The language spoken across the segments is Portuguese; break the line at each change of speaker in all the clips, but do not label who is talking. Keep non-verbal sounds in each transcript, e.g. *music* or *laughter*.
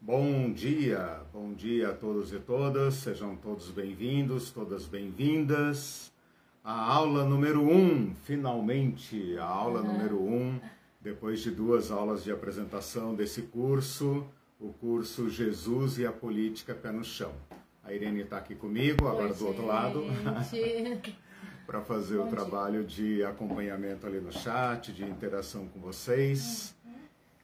Bom dia, bom dia a todos e todas, sejam todos bem-vindos, todas bem-vindas. A aula número 1, um, finalmente, a aula uhum. número 1, um, depois de duas aulas de apresentação desse curso, o curso Jesus e a Política Pé no Chão. A Irene está aqui comigo, agora Oi, do outro lado, *laughs* para fazer bom o trabalho de acompanhamento ali no chat, de interação com vocês.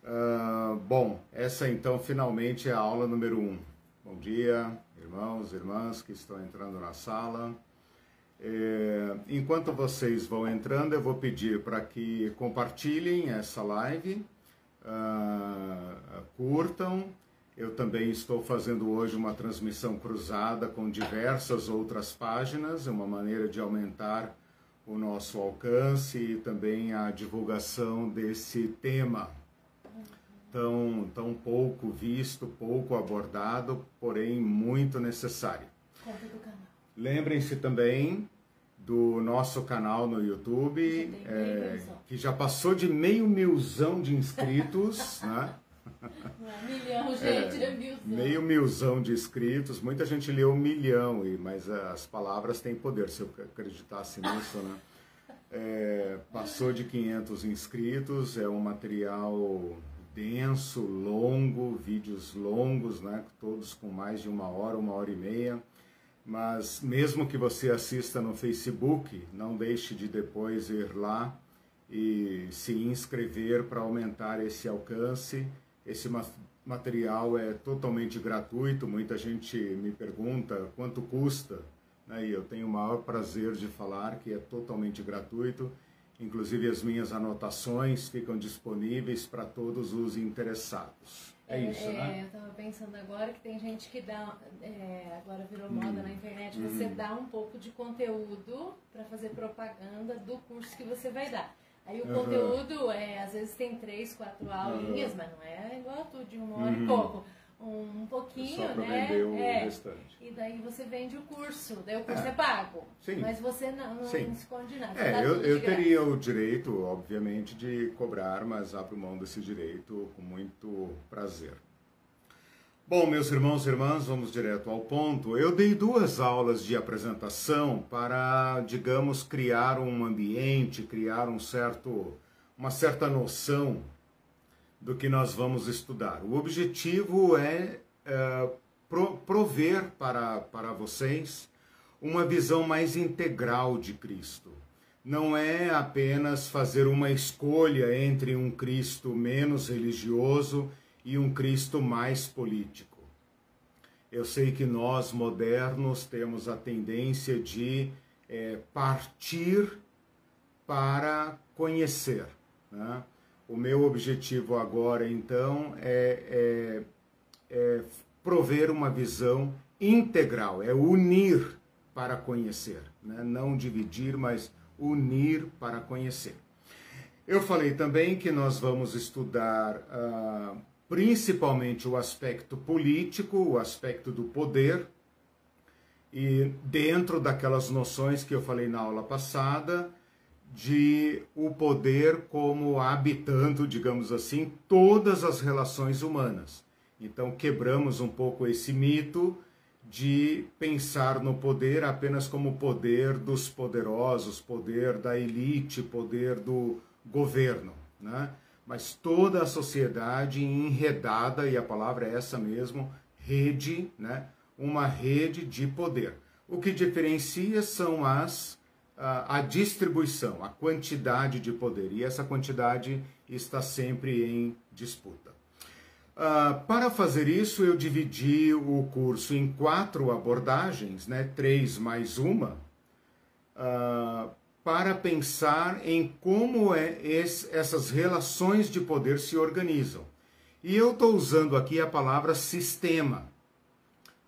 Uh, bom, essa então finalmente é a aula número 1. Um. Bom dia, irmãos, irmãs que estão entrando na sala. É, enquanto vocês vão entrando, eu vou pedir para que compartilhem essa live, uh, curtam. Eu também estou fazendo hoje uma transmissão cruzada com diversas outras páginas, é uma maneira de aumentar o nosso alcance e também a divulgação desse tema tão, tão pouco visto, pouco abordado, porém muito necessário. Lembrem-se também do nosso canal no YouTube, é, que já passou de meio milzão de inscritos, *laughs* né?
Um milhão, gente, é, milzão.
Meio milzão de inscritos, muita gente leu um milhão, mas as palavras têm poder, se eu acreditasse nisso, né? É, *laughs* passou de 500 inscritos, é um material denso, longo, vídeos longos, né? todos com mais de uma hora, uma hora e meia. Mas mesmo que você assista no Facebook, não deixe de depois ir lá e se inscrever para aumentar esse alcance. Esse material é totalmente gratuito. Muita gente me pergunta quanto custa, né? e eu tenho o maior prazer de falar que é totalmente gratuito Inclusive as minhas anotações ficam disponíveis para todos os interessados. É, é isso,
é,
né?
Eu estava pensando agora que tem gente que dá, é, agora virou hum. moda na internet, você hum. dá um pouco de conteúdo para fazer propaganda do curso que você vai dar. Aí o uhum. conteúdo, é, às vezes tem três, quatro aulinhas, uhum. mas não é igual tudo de uma hora uhum. e pouco um pouquinho,
Só
né?
vender o é. restante.
E daí você vende o curso, daí o curso é, é pago.
Sim.
Mas você não, não Sim. esconde nada.
É, eu, eu teria o direito, obviamente, de cobrar, mas abro mão desse direito com muito prazer. Bom, meus irmãos e irmãs, vamos direto ao ponto. Eu dei duas aulas de apresentação para, digamos, criar um ambiente, criar um certo, uma certa noção do que nós vamos estudar. O objetivo é, é prover para, para vocês uma visão mais integral de Cristo. Não é apenas fazer uma escolha entre um Cristo menos religioso e um Cristo mais político. Eu sei que nós modernos temos a tendência de é, partir para conhecer. Né? O meu objetivo agora, então, é, é, é prover uma visão integral, é unir para conhecer, né? não dividir, mas unir para conhecer. Eu falei também que nós vamos estudar ah, principalmente o aspecto político, o aspecto do poder, e dentro daquelas noções que eu falei na aula passada, de o poder como habitando, digamos assim, todas as relações humanas. Então quebramos um pouco esse mito de pensar no poder apenas como poder dos poderosos, poder da elite, poder do governo, né? Mas toda a sociedade enredada, e a palavra é essa mesmo, rede, né? Uma rede de poder. O que diferencia são as a, distribuição, a quantidade de poder. E essa quantidade está sempre em disputa. Uh, para fazer isso, eu dividi o curso em quatro abordagens, né, três mais uma, uh, para pensar em como é esse, essas relações de poder se organizam. E eu estou usando aqui a palavra sistema,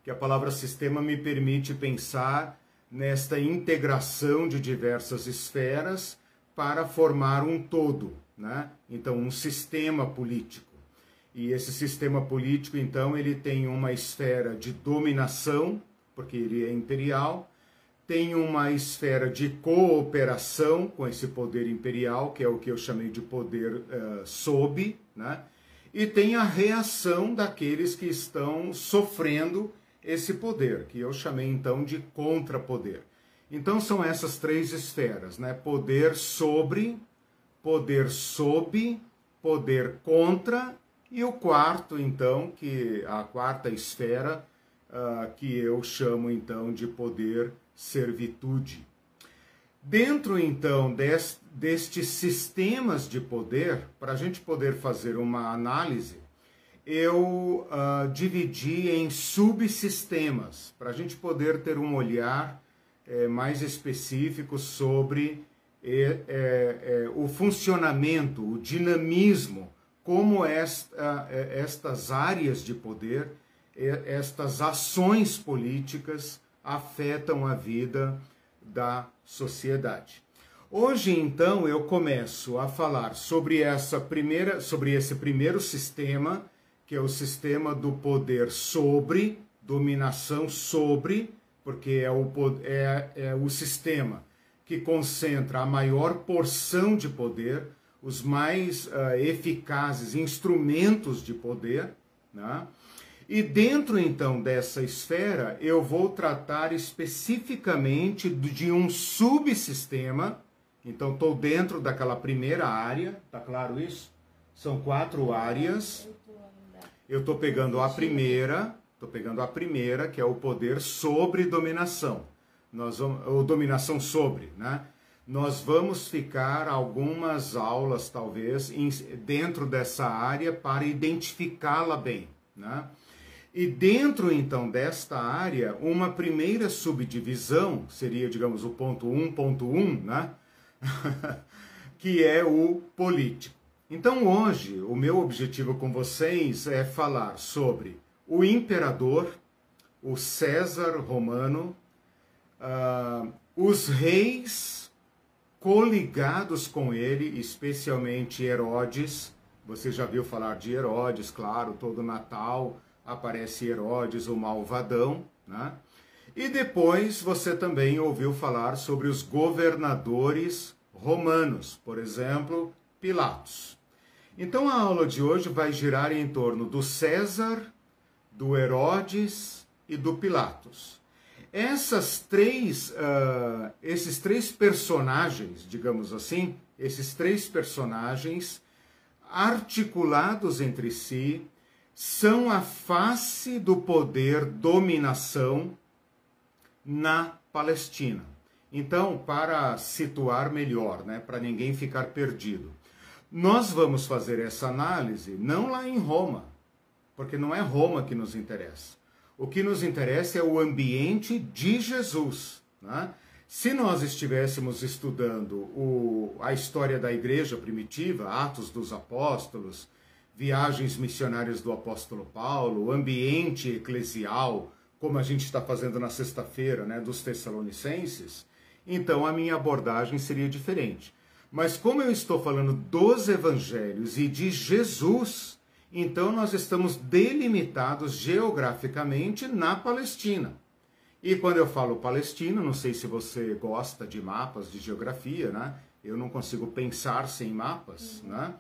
que a palavra sistema me permite pensar nesta integração de diversas esferas para formar um todo, né? Então, um sistema político. E esse sistema político, então, ele tem uma esfera de dominação, porque ele é imperial, tem uma esfera de cooperação com esse poder imperial, que é o que eu chamei de poder uh, sob, né? e tem a reação daqueles que estão sofrendo esse poder, que eu chamei então de contrapoder. Então são essas três esferas, né? Poder sobre, poder sob, poder contra e o quarto, então, que a quarta esfera, uh, que eu chamo então de poder servitude. Dentro então dest, destes sistemas de poder, para a gente poder fazer uma análise, eu uh, dividi em subsistemas, para a gente poder ter um olhar é, mais específico sobre é, é, o funcionamento, o dinamismo, como esta, estas áreas de poder, estas ações políticas afetam a vida da sociedade. Hoje então eu começo a falar sobre essa primeira, sobre esse primeiro sistema, que é o sistema do poder sobre, dominação sobre, porque é o, é, é o sistema que concentra a maior porção de poder, os mais uh, eficazes instrumentos de poder, né? E dentro então dessa esfera, eu vou tratar especificamente de um subsistema. Então, estou dentro daquela primeira área, tá claro isso? São quatro áreas. Eu estou pegando a primeira, estou pegando a primeira, que é o poder sobre dominação. Nós vamos, ou dominação sobre, né? Nós vamos ficar algumas aulas, talvez, dentro dessa área para identificá-la bem, né? E dentro então desta área, uma primeira subdivisão seria, digamos, o ponto 1.1, né? *laughs* que é o político. Então hoje, o meu objetivo com vocês é falar sobre o imperador, o César romano, uh, os reis coligados com ele, especialmente Herodes. Você já viu falar de Herodes, claro, todo Natal aparece Herodes, o malvadão, né? E depois você também ouviu falar sobre os governadores romanos, por exemplo, Pilatos. Então a aula de hoje vai girar em torno do César, do Herodes e do Pilatos. Essas três, uh, esses três personagens, digamos assim, esses três personagens articulados entre si, são a face do poder dominação na Palestina. Então, para situar melhor, né, para ninguém ficar perdido, nós vamos fazer essa análise não lá em Roma, porque não é Roma que nos interessa. O que nos interessa é o ambiente de Jesus. Né? Se nós estivéssemos estudando o, a história da igreja primitiva, Atos dos Apóstolos, viagens missionárias do apóstolo Paulo, ambiente eclesial, como a gente está fazendo na sexta-feira, né, dos Tessalonicenses, então a minha abordagem seria diferente. Mas como eu estou falando dos evangelhos e de Jesus, então nós estamos delimitados geograficamente na Palestina. E quando eu falo Palestina, não sei se você gosta de mapas de geografia, né? Eu não consigo pensar sem mapas, né?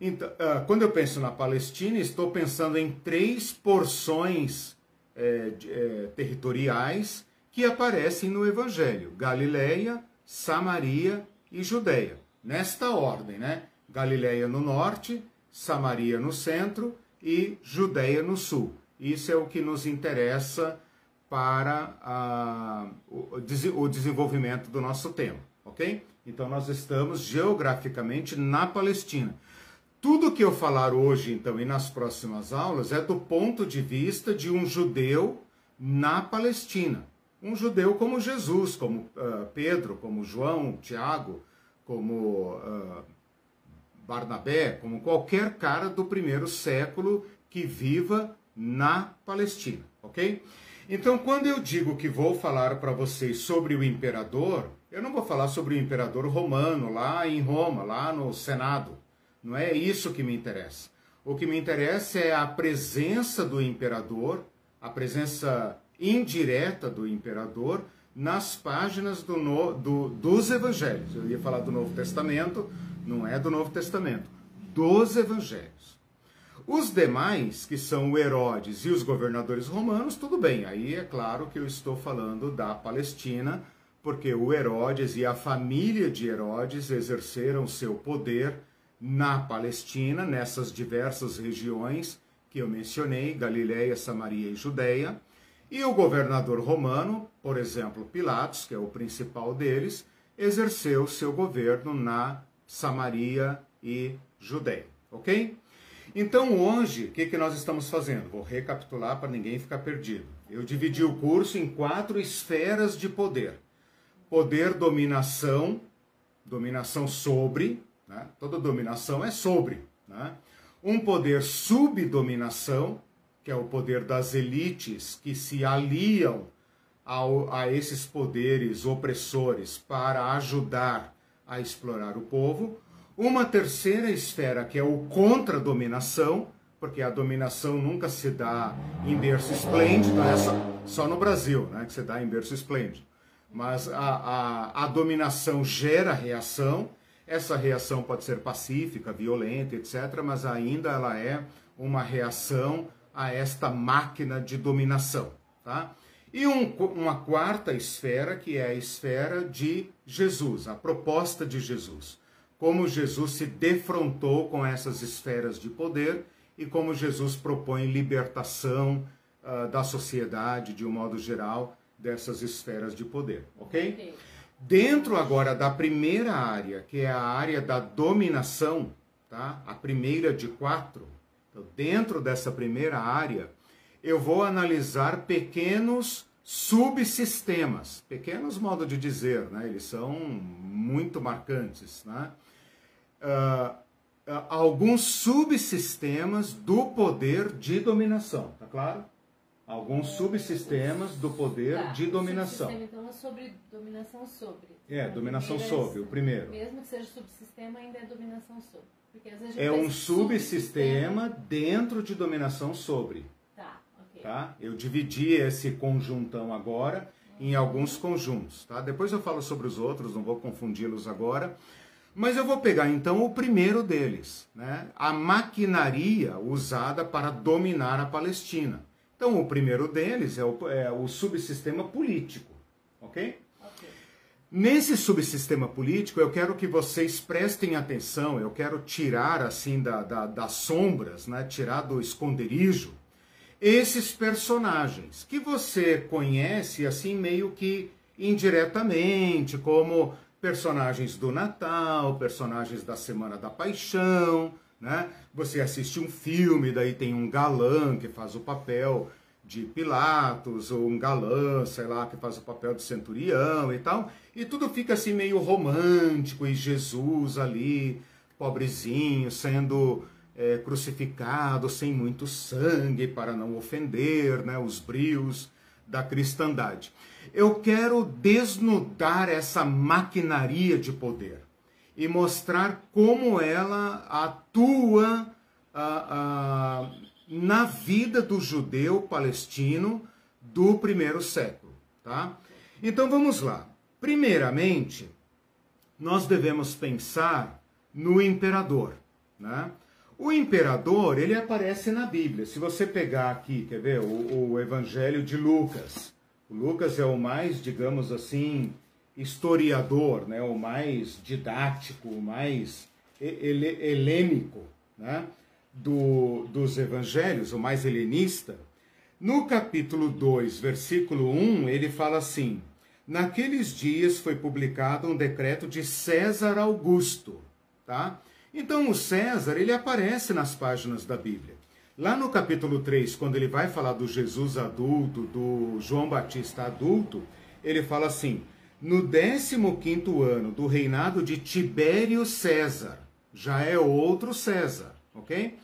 Então, uh, quando eu penso na Palestina, estou pensando em três porções é, é, territoriais que aparecem no Evangelho: Galileia, Samaria e Judéia. Nesta ordem, né? Galileia no norte, Samaria no centro e Judéia no sul. Isso é o que nos interessa para a, o, o desenvolvimento do nosso tema, ok? Então nós estamos geograficamente na Palestina. Tudo que eu falar hoje, então, e nas próximas aulas, é do ponto de vista de um judeu na Palestina. Um judeu como Jesus, como uh, Pedro, como João, Tiago, como uh, Barnabé, como qualquer cara do primeiro século que viva na Palestina, ok? Então, quando eu digo que vou falar para vocês sobre o imperador, eu não vou falar sobre o imperador romano lá em Roma, lá no Senado. Não é isso que me interessa. O que me interessa é a presença do imperador, a presença indireta do imperador nas páginas do, no, do, dos evangelhos. Eu ia falar do Novo Testamento, não é do Novo Testamento, dos evangelhos. os demais, que são o Herodes e os governadores romanos, tudo bem. Aí é claro que eu estou falando da Palestina, porque o Herodes e a família de Herodes exerceram seu poder na Palestina, nessas diversas regiões que eu mencionei, Galiléia, Samaria e Judéia. E o governador romano, por exemplo, Pilatos, que é o principal deles, exerceu seu governo na Samaria e Judéia, ok? Então hoje, o que, que nós estamos fazendo? Vou recapitular para ninguém ficar perdido. Eu dividi o curso em quatro esferas de poder: poder, dominação, dominação sobre, né? toda dominação é sobre. Né? Um poder subdominação, que é o poder das elites que se aliam ao, a esses poderes opressores para ajudar a explorar o povo. Uma terceira esfera, que é o contra-dominação, porque a dominação nunca se dá em berço esplêndido, é só, no Brasil né, que se dá em berço esplêndido. Mas a, a, a dominação gera reação, essa reação pode ser pacífica, violenta, etc., mas ainda ela é uma reação a esta máquina de dominação. Tá? E um, uma quarta esfera, que é a esfera de Jesus, a proposta de Jesus. Como Jesus se defrontou com essas esferas de poder e como Jesus propõe libertação uh, da sociedade, de um modo geral, dessas esferas de poder. Ok? okay. Dentro agora da primeira área, que é a área da dominação, tá? a primeira de quatro, então, dentro dessa primeira área, eu vou analisar pequenos subsistemas, pequenos modo de dizer, né? eles são muito marcantes, né? Uh, alguns subsistemas do poder de dominação, tá claro? Alguns subsistemas do poder tá, de dominação.
então é sobre dominação sobre.
É, dominação sobre, o primeiro.
Mesmo que seja subsistema, ainda é dominação sobre.
é um subsistema, subsistema dentro de dominação sobre. Tá? Eu dividi esse conjuntão agora em alguns conjuntos. Tá? Depois eu falo sobre os outros, não vou confundi-los agora. Mas eu vou pegar então o primeiro deles, né? a maquinaria usada para dominar a Palestina. Então, o primeiro deles é o, é o subsistema político, ok? Nesse subsistema político, eu quero que vocês prestem atenção, eu quero tirar assim da, da, das sombras, né? tirar do esconderijo, esses personagens que você conhece assim meio que indiretamente, como personagens do Natal, personagens da Semana da Paixão, né? Você assiste um filme, daí tem um galã que faz o papel de Pilatos, ou um galã, sei lá, que faz o papel de centurião e tal, e tudo fica assim meio romântico, e Jesus ali, pobrezinho, sendo é, crucificado sem muito sangue para não ofender né, os brios da cristandade. Eu quero desnudar essa maquinaria de poder e mostrar como ela atua ah, ah, na vida do judeu palestino do primeiro século. Tá? Então vamos lá. Primeiramente, nós devemos pensar no imperador. Né? O imperador, ele aparece na Bíblia. Se você pegar aqui, quer ver, o, o Evangelho de Lucas. O Lucas é o mais, digamos assim, historiador, né? o mais didático, o mais helênico né? Do, dos evangelhos, o mais helenista. No capítulo 2, versículo 1, ele fala assim: Naqueles dias foi publicado um decreto de César Augusto, tá? Então o César, ele aparece nas páginas da Bíblia. Lá no capítulo 3, quando ele vai falar do Jesus adulto, do João Batista adulto, ele fala assim: no 15 ano do reinado de Tibério César, já é outro César, ok?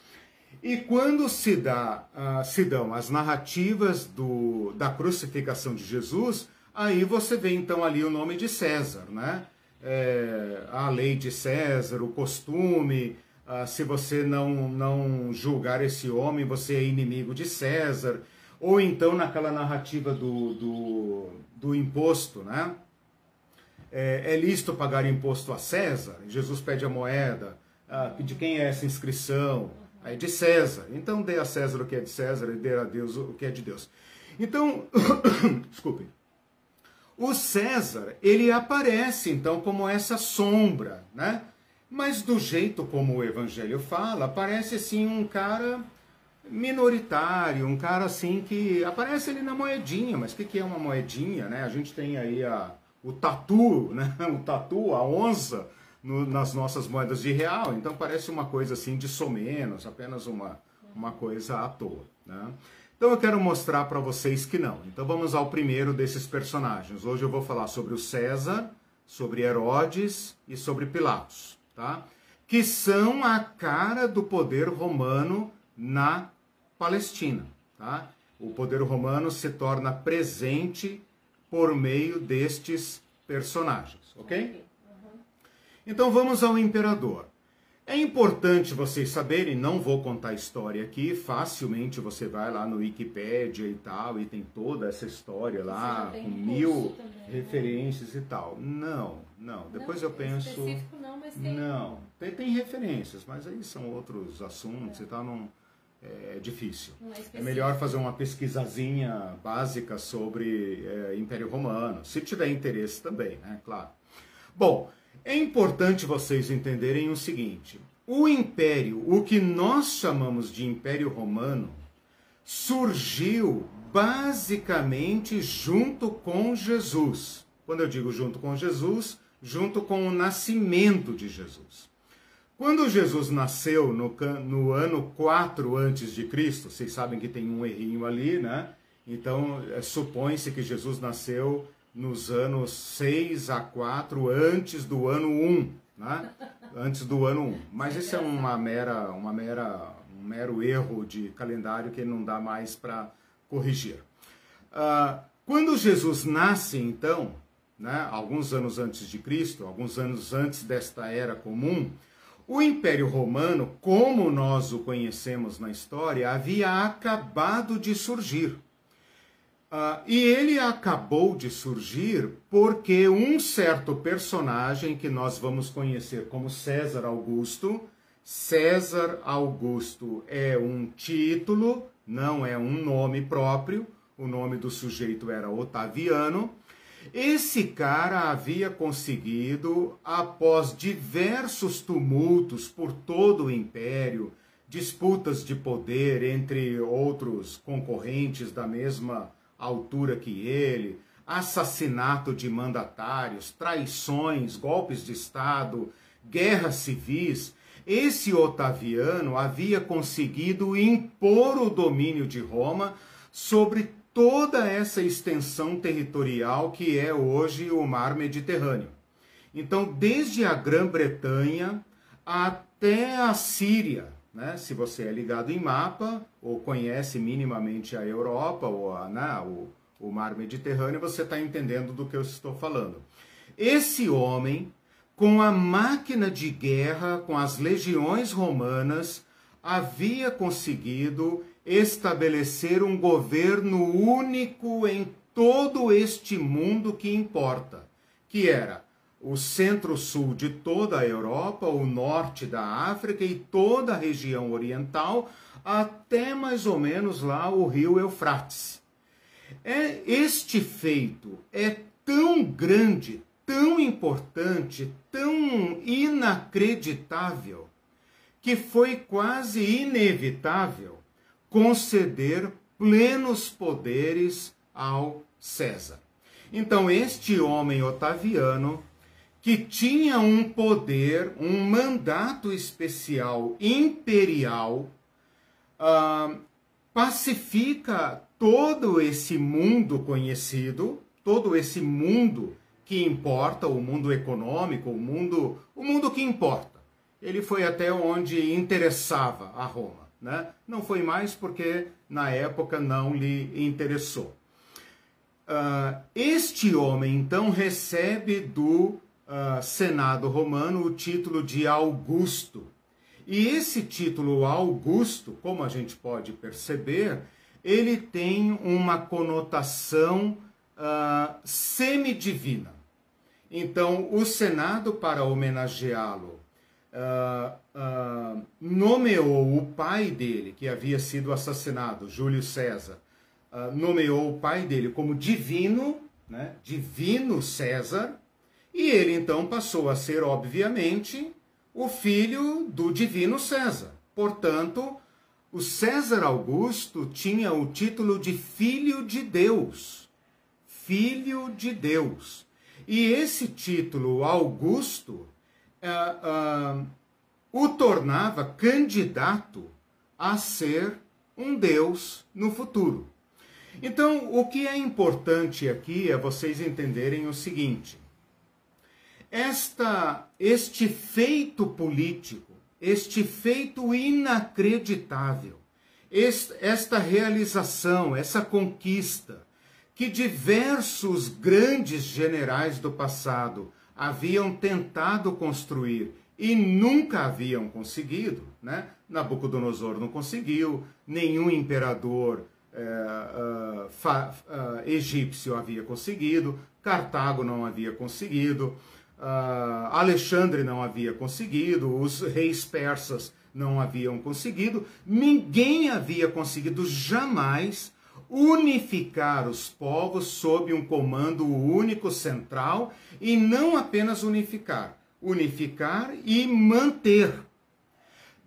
E quando se, dá, uh, se dão as narrativas do, da crucificação de Jesus, aí você vê então ali o nome de César, né? É, a lei de César, o costume, ah, se você não, não julgar esse homem, você é inimigo de César, ou então naquela narrativa do, do, do imposto, né? É, é lícito pagar imposto a César? Jesus pede a moeda, ah, de quem é essa inscrição? é de César. Então dê a César o que é de César e dê a Deus o que é de Deus. Então, *coughs* desculpem. O César, ele aparece então como essa sombra, né? Mas do jeito como o evangelho fala, parece assim um cara minoritário, um cara assim que aparece ali na moedinha, mas o que, que é uma moedinha, né? A gente tem aí a, o tatu, *laughs* né? O tatu, a onça no, nas nossas moedas de real, então parece uma coisa assim de somenos, apenas uma, uma coisa à toa, né? Então eu quero mostrar para vocês que não. Então vamos ao primeiro desses personagens. Hoje eu vou falar sobre o César, sobre Herodes e sobre Pilatos, tá? Que são a cara do poder romano na Palestina, tá? O poder romano se torna presente por meio destes personagens, ok? Então vamos ao imperador. É importante vocês saberem, não vou contar a história aqui, facilmente você vai lá no Wikipedia e tal, e tem toda essa história lá, com mil também, né? referências né? e tal. Não, não, depois não, eu penso...
Específico não, mas tem...
Não, tem, tem referências, mas aí são outros assuntos é. e tal, não... É difícil. É, é, melhor fazer uma pesquisazinha básica sobre é, Império Romano, se tiver interesse também, né? Claro. Bom, é importante vocês entenderem o seguinte: o império, o que nós chamamos de Império Romano, surgiu basicamente junto com Jesus. Quando eu digo junto com Jesus, junto com o nascimento de Jesus. Quando Jesus nasceu no, no ano 4 antes de Cristo, vocês sabem que tem um errinho ali, né? Então, é, supõe-se que Jesus nasceu nos anos 6 a 4 antes do ano 1, né? Antes do ano 1. Mas isso é uma mera, uma mera, um mero erro de calendário que não dá mais para corrigir. Uh, quando Jesus nasce, então, né, alguns anos antes de Cristo, alguns anos antes desta era comum, o Império Romano, como nós o conhecemos na história, havia acabado de surgir. Uh, e ele acabou de surgir porque um certo personagem que nós vamos conhecer como César Augusto, César Augusto é um título, não é um nome próprio, o nome do sujeito era Otaviano. Esse cara havia conseguido, após diversos tumultos por todo o império, disputas de poder entre outros concorrentes da mesma altura que ele, assassinato de mandatários, traições, golpes de Estado, guerras civis, esse Otaviano havia conseguido impor o domínio de Roma sobre toda essa extensão territorial que é hoje o mar Mediterrâneo. Então, desde a Grã-Bretanha até a Síria, né? Se você é ligado em mapa ou conhece minimamente a Europa ou a, né, o, o mar Mediterrâneo, você está entendendo do que eu estou falando. Esse homem, com a máquina de guerra, com as legiões romanas, havia conseguido estabelecer um governo único em todo este mundo que importa, que era o centro-sul de toda a Europa, o norte da África e toda a região oriental, até mais ou menos lá o rio Eufrates. É, este feito é tão grande, tão importante, tão inacreditável, que foi quase inevitável conceder plenos poderes ao César. Então, este homem Otaviano que tinha um poder, um mandato especial imperial, uh, pacifica todo esse mundo conhecido, todo esse mundo que importa, o mundo econômico, o mundo, o mundo que importa. Ele foi até onde interessava a Roma, né? Não foi mais porque na época não lhe interessou. Uh, este homem então recebe do uh, Senado romano o título de Augusto. E esse título Augusto, como a gente pode perceber, ele tem uma conotação uh, semidivina. Então, o Senado, para homenageá-lo, uh, uh, nomeou o pai dele, que havia sido assassinado, Júlio César, nomeou o pai dele como divino, né, divino César, e ele então passou a ser, obviamente, o filho do divino César. Portanto, o César Augusto tinha o título de filho de Deus. Filho de Deus. E esse título, Augusto, uh, uh, o tornava candidato a ser um Deus no futuro. Então, o que é importante aqui é vocês entenderem o seguinte: esta, este feito político, este feito inacreditável, esta realização, essa conquista que diversos grandes generais do passado haviam tentado construir e nunca haviam conseguido, né? Nabucodonosor não conseguiu, nenhum imperador é, fa, uh, egípcio havia conseguido, Cartago não havia conseguido, uh, Alexandre não havia conseguido, os reis persas não haviam conseguido, ninguém havia conseguido jamais unificar os povos sob um comando único central e não apenas unificar, unificar e manter.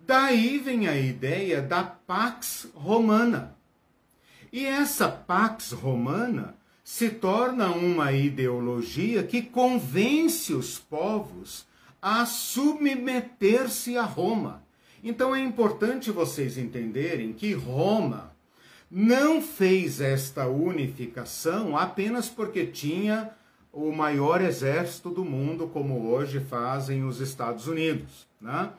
Daí vem a ideia da Pax Romana. E essa Pax Romana se torna uma ideologia que convence os povos a submeter-se a Roma. Então é importante vocês entenderem que Roma não fez esta unificação apenas porque tinha o maior exército do mundo, como hoje fazem os Estados Unidos. Né?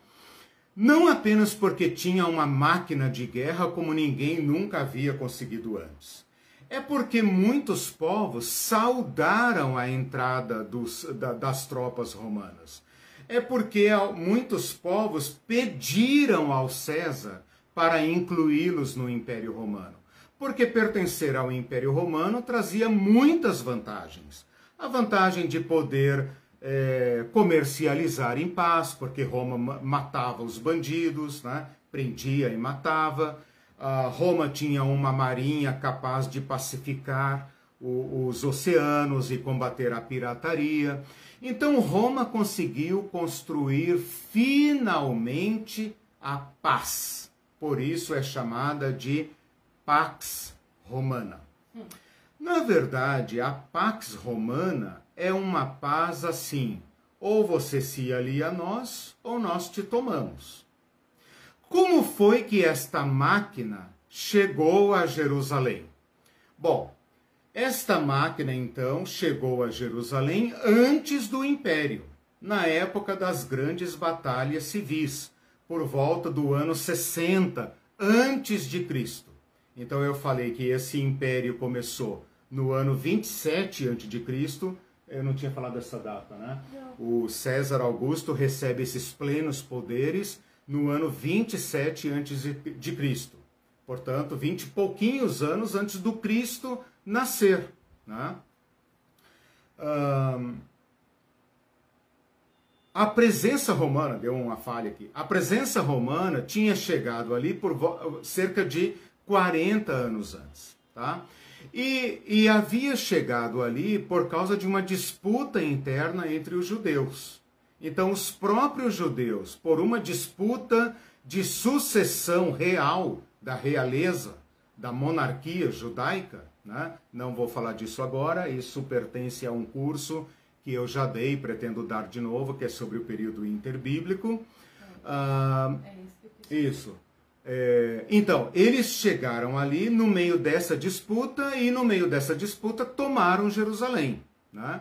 Não apenas porque tinha uma máquina de guerra como ninguém nunca havia conseguido antes é porque muitos povos saudaram a entrada dos, da, das tropas romanas. É porque muitos povos pediram ao César para incluí-los no Império Romano. Porque pertencer ao Império Romano trazia muitas vantagens. A vantagem de poder é, comercializar em paz, porque Roma matava os bandidos, né? prendia e matava Roma tinha uma marinha capaz de pacificar o, os oceanos e combater a pirataria. Então Roma conseguiu construir finalmente a paz. Por isso é chamada de Pax Romana. Na verdade, a Pax Romana é uma paz assim: ou você se alia a nós, ou nós te tomamos. Como foi que esta máquina chegou a Jerusalém? Bom, esta máquina então chegou a Jerusalém antes do Império, na época das grandes batalhas civis, por volta do ano 60 antes de Cristo. Então eu falei que esse império começou no ano 27 antes de Cristo. Eu não tinha falado dessa data, né? Não. O César Augusto recebe esses plenos poderes no ano 27 antes de Cristo. Portanto, 20 e pouquinhos anos antes do Cristo nascer. Né? Um, a presença romana, deu uma falha aqui, a presença romana tinha chegado ali por cerca de 40 anos antes. Tá? E, e havia chegado ali por causa de uma disputa interna entre os judeus. Então, os próprios judeus, por uma disputa de sucessão real da realeza, da monarquia judaica, né? não vou falar disso agora, isso pertence a um curso que eu já dei, pretendo dar de novo, que é sobre o período interbíblico. Ah, é isso. É, então, eles chegaram ali no meio dessa disputa e no meio dessa disputa tomaram Jerusalém. Né?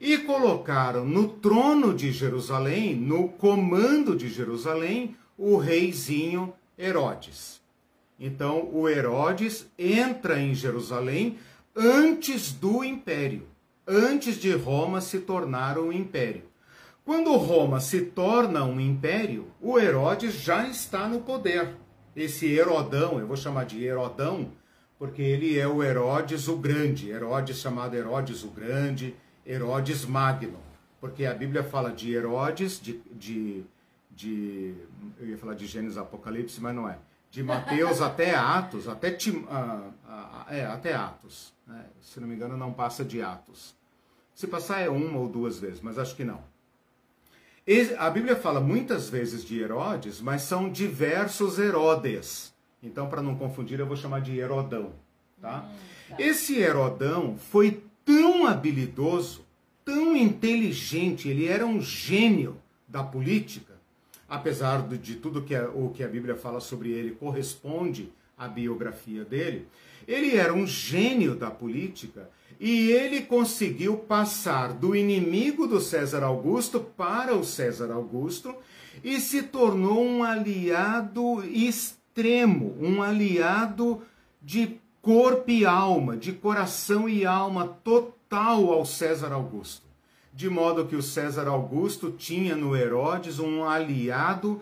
E colocaram no trono de Jerusalém, no comando de Jerusalém, o reizinho Herodes. Então, o Herodes entra em Jerusalém antes do império, antes de Roma se tornar um império. Quando Roma se torna um império, o Herodes já está no poder. Esse Herodão, eu vou chamar de Herodão, porque ele é o Herodes o Grande, Herodes chamado Herodes o Grande, Herodes Magno, porque a Bíblia fala de Herodes, de, de, de eu ia falar de Gênesis Apocalipse, mas não é. De Mateus *laughs* até Atos, até, Tim, uh, uh, é, até Atos. Né? Se não me engano, não passa de Atos. Se passar é uma ou duas vezes, mas acho que não. A Bíblia fala muitas vezes de Herodes, mas são diversos Herodes. Então, para não confundir, eu vou chamar de Herodão. Tá? Hum, tá? Esse Herodão foi tão habilidoso, tão inteligente, ele era um gênio da política, apesar de, tudo que a, o que a Bíblia fala sobre ele corresponde à biografia dele. Ele era um gênio da política e ele conseguiu passar do inimigo do César Augusto para o César Augusto e se tornou um aliado extremo, um aliado de corpo e alma, de coração e alma total ao César Augusto. De modo que o César Augusto tinha no Herodes um aliado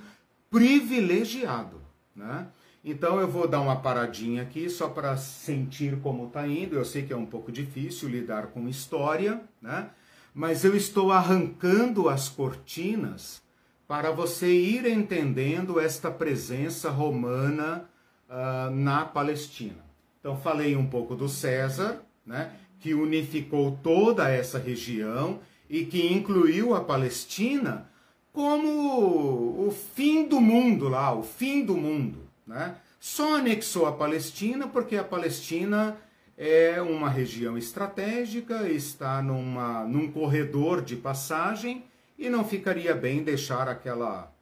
privilegiado. Né? Então eu vou dar uma paradinha aqui só para sentir como está indo. Eu sei que é um pouco difícil lidar com história, né? mas eu estou arrancando as cortinas para você ir entendendo esta presença romana uh, na Palestina. Então, falei um pouco do César, né, que unificou toda essa região e que incluiu a Palestina como o fim do mundo lá, o fim do mundo. Né? Só anexou a Palestina porque a Palestina é uma região estratégica, está numa, num corredor de passagem e não ficaria bem deixar aquela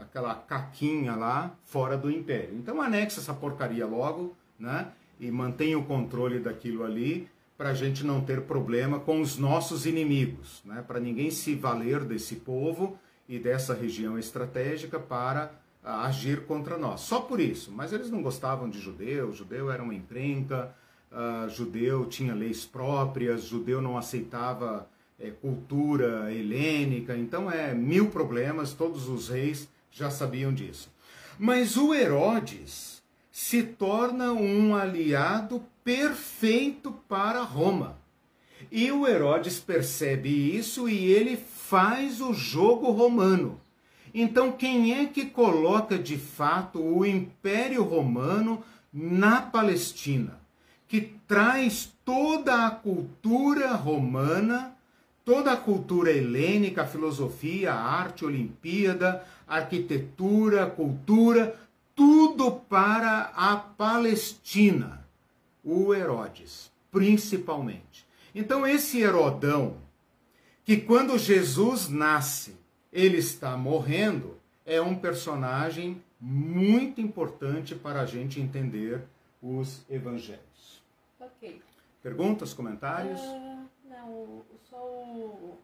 aquela caquinha lá fora do império. Então anexa essa porcaria logo, né? E mantenha o controle daquilo ali para a gente não ter problema com os nossos inimigos, né? para ninguém se valer desse povo e dessa região estratégica para uh, agir contra nós. Só por isso. Mas eles não gostavam de judeu, judeu era uma encrenca, uh, judeu tinha leis próprias, judeu não aceitava é, cultura helênica, então é mil problemas, todos os reis já sabiam disso. Mas o Herodes se torna um aliado perfeito para Roma. E o Herodes percebe isso e ele faz o jogo romano. Então, quem é que coloca de fato o Império Romano na Palestina? Que traz toda a cultura romana, toda a cultura helênica, filosofia, arte, Olimpíada, arquitetura, cultura, tudo para a Palestina, o Herodes, principalmente. Então, esse Herodão, que quando Jesus nasce, ele está morrendo, é um personagem muito importante para a gente entender os evangelhos.
Ok.
Perguntas, comentários?
Uh, não, só o.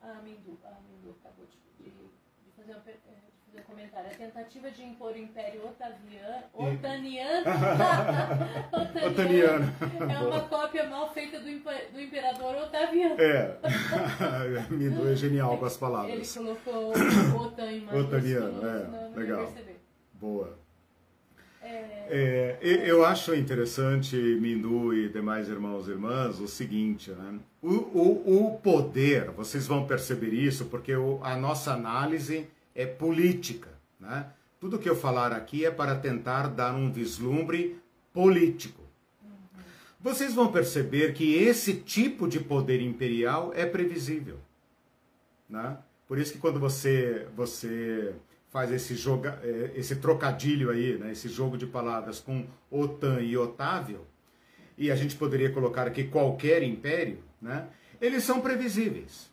A Amindu, a Amindu acabou de, de, fazer uma pergunta comentário. A tentativa de impor o Império Otaviano, *laughs* Otaniano, Otaniano, é uma cópia mal feita do, do Imperador Otaviano.
É, *laughs* Mindu é genial com as palavras.
Ele colocou Otan em
Otaniano, é, legal. Boa. É... É, eu acho interessante, Mindu e demais irmãos e irmãs, o seguinte, né? O, o, o poder, vocês vão perceber isso, porque o, a nossa análise é política. Né? Tudo que eu falar aqui é para tentar dar um vislumbre político. Vocês vão perceber que esse tipo de poder imperial é previsível. Né? Por isso que quando você, você faz esse, joga, é, esse trocadilho aí, né? esse jogo de palavras com OTAN e Otávio, e a gente poderia colocar aqui qualquer império, né? eles são previsíveis.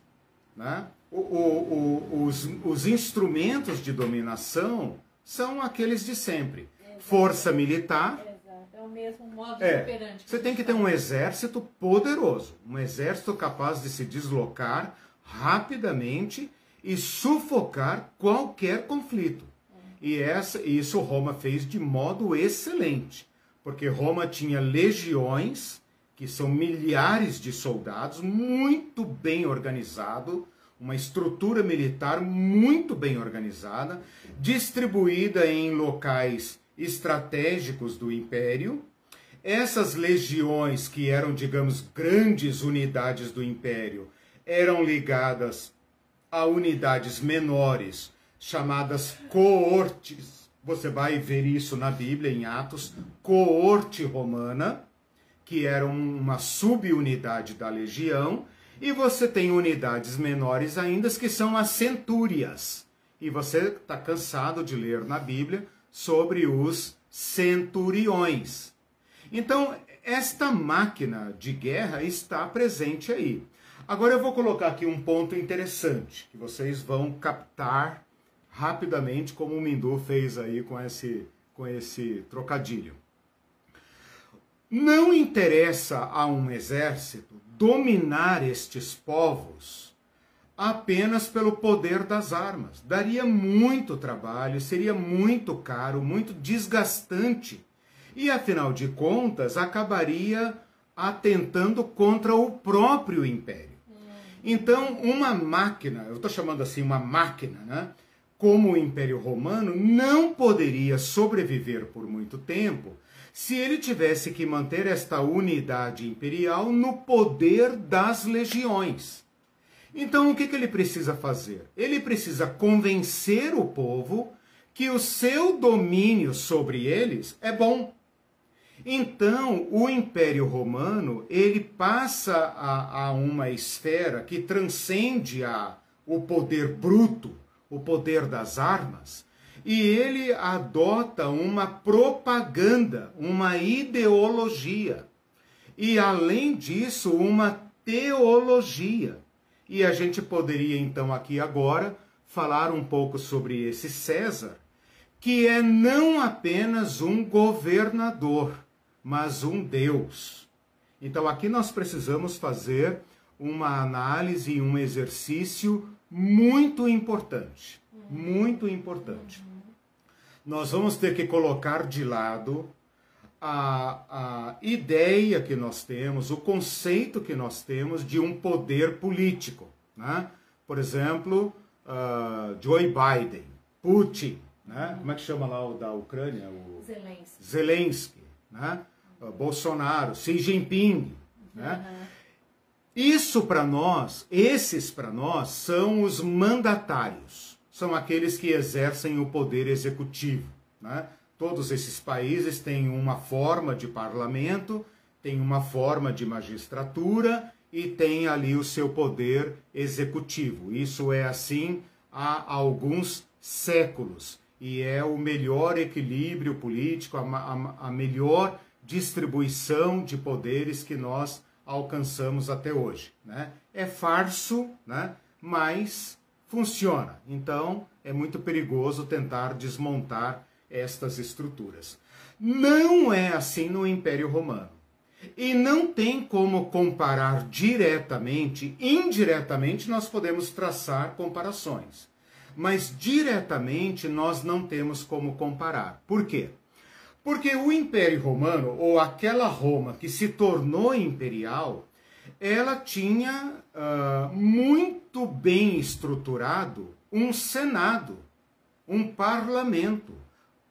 Né? O, o, os, os instrumentos de dominação são aqueles de sempre. Força militar.
É o mesmo modo é, operante.
Você tem que ter um exército poderoso, um exército capaz de se deslocar rapidamente e sufocar qualquer conflito. E essa, isso Roma fez de modo excelente, porque Roma tinha legiões, que são milhares de soldados, muito bem organizado, uma estrutura militar muito bem organizada, distribuída em locais estratégicos do império. Essas legiões, que eram, digamos, grandes unidades do império, eram ligadas a unidades menores chamadas coortes. Você vai ver isso na Bíblia, em Atos, coorte romana, que era uma subunidade da legião, e você tem unidades menores ainda, que são as centúrias. E você está cansado de ler na Bíblia sobre os centuriões. Então, esta máquina de guerra está presente aí. Agora eu vou colocar aqui um ponto interessante que vocês vão captar rapidamente, como o Mindu fez aí com esse, com esse trocadilho. Não interessa a um exército dominar estes povos apenas pelo poder das armas. Daria muito trabalho, seria muito caro, muito desgastante e, afinal de contas, acabaria atentando contra o próprio império. Então, uma máquina, eu estou chamando assim uma máquina, né? Como o Império Romano não poderia sobreviver por muito tempo se ele tivesse que manter esta unidade imperial no poder das legiões. Então, o que, que ele precisa fazer? Ele precisa convencer o povo que o seu domínio sobre eles é bom. Então, o Império Romano ele passa a, a uma esfera que transcende a, o poder bruto, o poder das armas, e ele adota uma propaganda, uma ideologia. E além disso, uma teologia. E a gente poderia então aqui agora falar um pouco sobre esse César, que é não apenas um governador, mas um Deus. Então aqui nós precisamos fazer uma análise e um exercício muito importante, muito importante nós vamos ter que colocar de lado a, a ideia que nós temos, o conceito que nós temos de um poder político. Né? Por exemplo, uh, Joe Biden, Putin, né? como é que chama lá o da Ucrânia? O
Zelensky.
Zelensky né? Uh, Bolsonaro, Xi Jinping. Né? Isso para nós, esses para nós, são os mandatários são aqueles que exercem o poder executivo. Né? Todos esses países têm uma forma de parlamento, têm uma forma de magistratura e têm ali o seu poder executivo. Isso é assim há alguns séculos e é o melhor equilíbrio político, a, a, a melhor distribuição de poderes que nós alcançamos até hoje. Né? É farso, né? mas funciona. Então, é muito perigoso tentar desmontar estas estruturas. Não é assim no Império Romano. E não tem como comparar diretamente, indiretamente nós podemos traçar comparações. Mas diretamente nós não temos como comparar. Por quê? Porque o Império Romano, ou aquela Roma que se tornou imperial, ela tinha uh, muito bem estruturado um Senado, um parlamento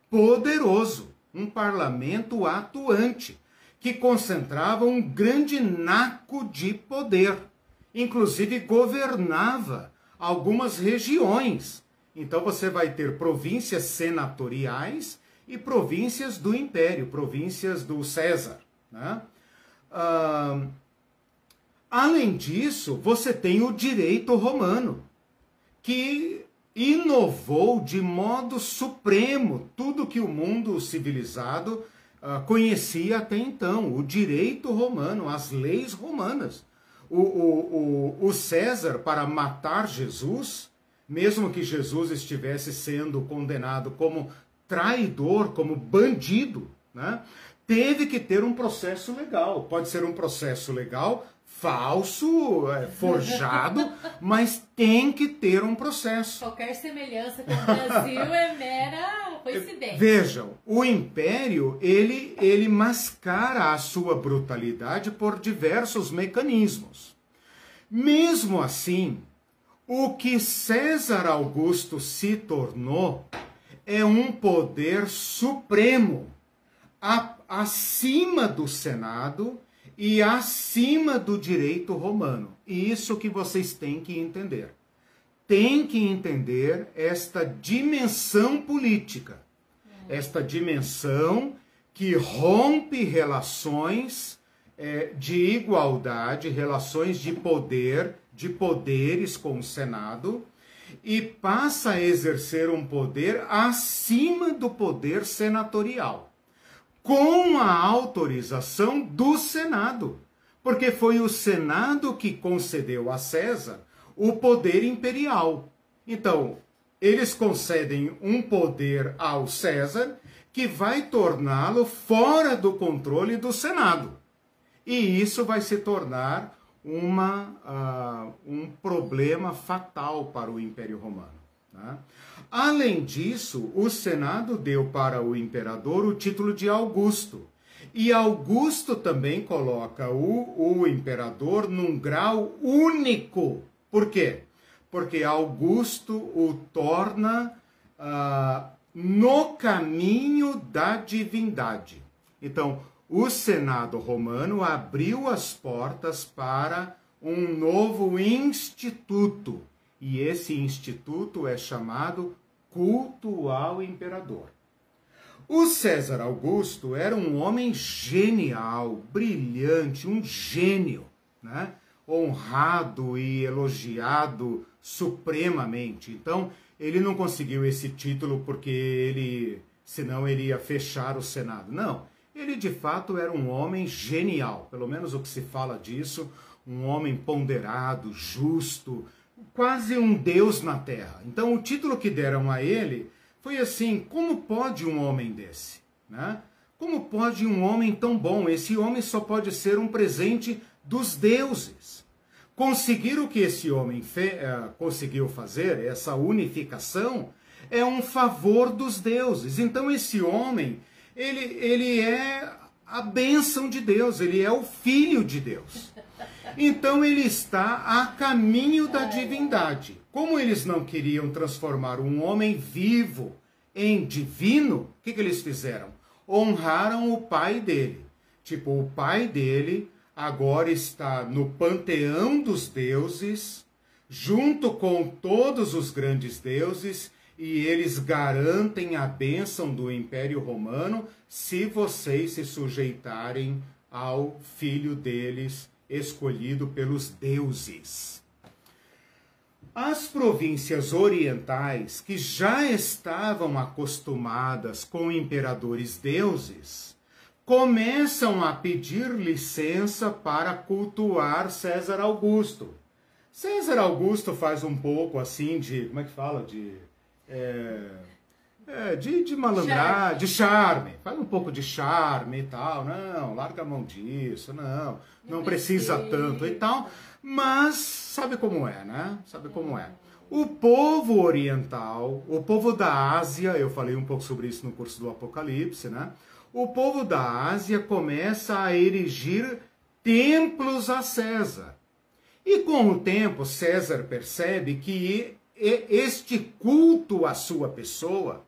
poderoso, um parlamento atuante, que concentrava um grande naco de poder, inclusive governava algumas regiões. Então você vai ter províncias senatoriais e províncias do império, províncias do César. Né? Uh, Além disso, você tem o direito romano, que inovou de modo supremo tudo que o mundo civilizado uh, conhecia até então: o direito romano, as leis romanas. O, o, o, o César, para matar Jesus, mesmo que Jesus estivesse sendo condenado como traidor, como bandido, né? teve que ter um processo legal. Pode ser um processo legal falso, é, forjado, *laughs* mas tem que ter um processo.
Qualquer semelhança com o Brasil é mera coincidência.
Vejam, o império ele ele mascara a sua brutalidade por diversos mecanismos. Mesmo assim, o que César Augusto se tornou é um poder supremo a, acima do Senado e acima do direito romano. E isso que vocês têm que entender. tem que entender esta dimensão política, esta dimensão que rompe relações é, de igualdade, relações de poder, de poderes com o Senado, e passa a exercer um poder acima do poder senatorial, com a autorização do Senado, porque foi o Senado que concedeu a César o poder imperial. Então, eles concedem um poder ao César que vai torná-lo fora do controle do Senado. E isso vai se tornar uma, uh, um problema fatal para o Império Romano. Né? Além disso, o Senado deu para o imperador o título de Augusto. E Augusto também coloca o, o imperador num grau único. Por quê? Porque Augusto o torna uh, no caminho da divindade. Então, o Senado romano abriu as portas para um novo instituto. E esse instituto é chamado culto ao imperador. O César Augusto era um homem genial, brilhante, um gênio, né? honrado e elogiado supremamente. Então, ele não conseguiu esse título porque ele, senão ele ia fechar o Senado. Não, ele de fato era um homem genial, pelo menos o que se fala disso, um homem ponderado, justo, quase um deus na terra. Então o título que deram a ele foi assim: como pode um homem desse? Né? Como pode um homem tão bom? Esse homem só pode ser um presente dos deuses. Conseguir o que esse homem fe, uh, conseguiu fazer, essa unificação, é um favor dos deuses. Então esse homem ele, ele é a bênção de Deus, ele é o filho de Deus. Então ele está a caminho da divindade. Como eles não queriam transformar um homem vivo em divino, o que, que eles fizeram? Honraram o pai dele. Tipo, o pai dele agora está no panteão dos deuses, junto com todos os grandes deuses, e eles garantem a bênção do Império Romano se vocês se sujeitarem ao filho deles, escolhido pelos deuses. As províncias orientais, que já estavam acostumadas com imperadores deuses, começam a pedir licença para cultuar César Augusto. César Augusto faz um pouco assim de. Como é que fala? De é, é, de, de malandragem, de charme. Faz um pouco de charme e tal. Não, larga a mão disso, não, não precisa tanto e tal. Mas sabe como é, né? Sabe como é. O povo oriental, o povo da Ásia, eu falei um pouco sobre isso no curso do Apocalipse, né? O povo da Ásia começa a erigir templos a César. E com o tempo, César percebe que este culto à sua pessoa,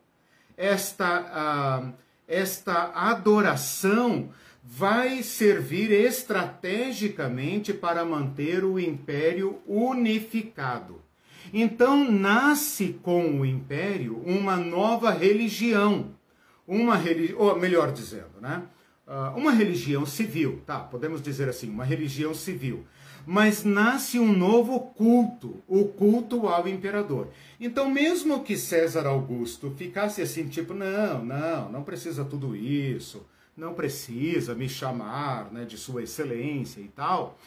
esta, uh, esta adoração, vai servir estrategicamente para manter o império unificado. Então nasce com o império uma nova religião, uma religião, ou melhor dizendo, né? Uh, uma religião civil, tá? Podemos dizer assim, uma religião civil mas nasce um novo culto, o culto ao imperador. Então, mesmo que César Augusto ficasse assim, tipo, não, não, não precisa tudo isso, não precisa me chamar né, de Sua Excelência e tal,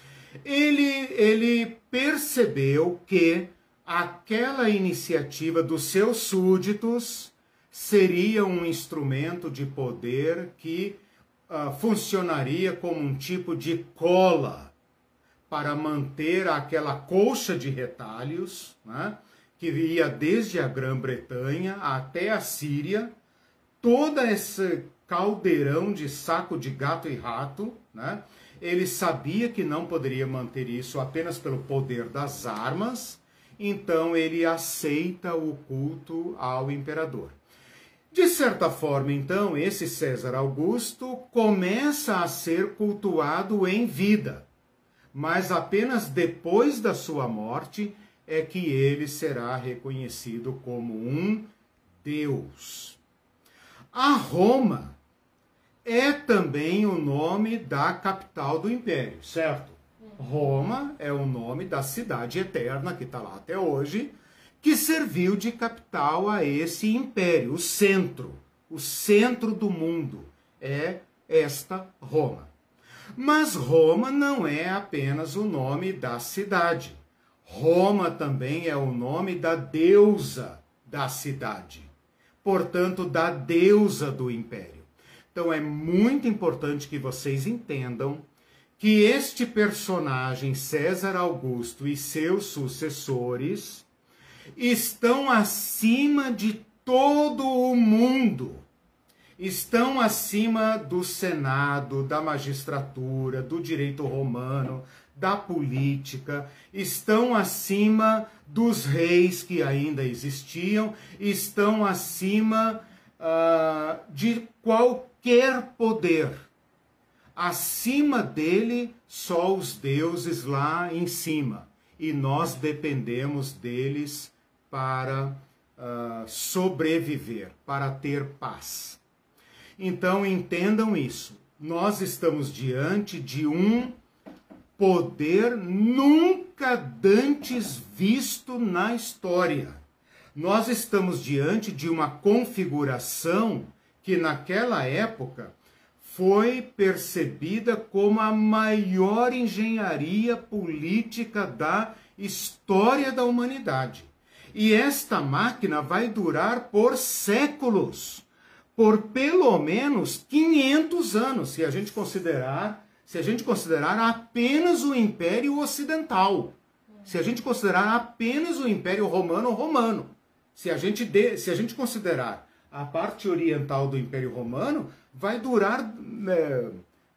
ele, ele percebeu que aquela iniciativa dos seus súditos seria um instrumento de poder que uh, funcionaria como um tipo de cola para manter aquela colcha de retalhos, né, que ia desde a Grã-Bretanha até a Síria, toda esse caldeirão de saco de gato e rato, né, ele sabia que não poderia manter isso apenas pelo poder das armas, então ele aceita o culto ao imperador. De certa forma, então, esse César Augusto começa a ser cultuado em vida mas apenas depois da sua morte é que ele será reconhecido como um Deus. A Roma é também o nome da capital do império, certo? Roma é o nome da cidade eterna que está lá até hoje, que serviu de capital a esse império, o centro, o centro do mundo é esta Roma. Mas Roma não é apenas o nome da cidade. Roma também é o nome da deusa da cidade, portanto, da deusa do império. Então é muito importante que vocês entendam que este personagem, César Augusto e seus sucessores, estão acima de todo o mundo. Estão acima do Senado, da magistratura, do direito romano, da política, estão acima dos reis que ainda existiam, estão acima uh, de qualquer poder. Acima dele, só os deuses lá em cima. E nós dependemos deles para uh, sobreviver, para ter paz. Então entendam isso. Nós estamos diante de um poder nunca dantes visto na história. Nós estamos diante de uma configuração que naquela época foi percebida como a maior engenharia política da história da humanidade. E esta máquina vai durar por séculos, por pelo menos 500 anos, se a gente considerar, se a gente considerar apenas o Império Ocidental. Se a gente considerar apenas o Império Romano Romano. Se a gente de, se a gente considerar a parte oriental do Império Romano vai durar é,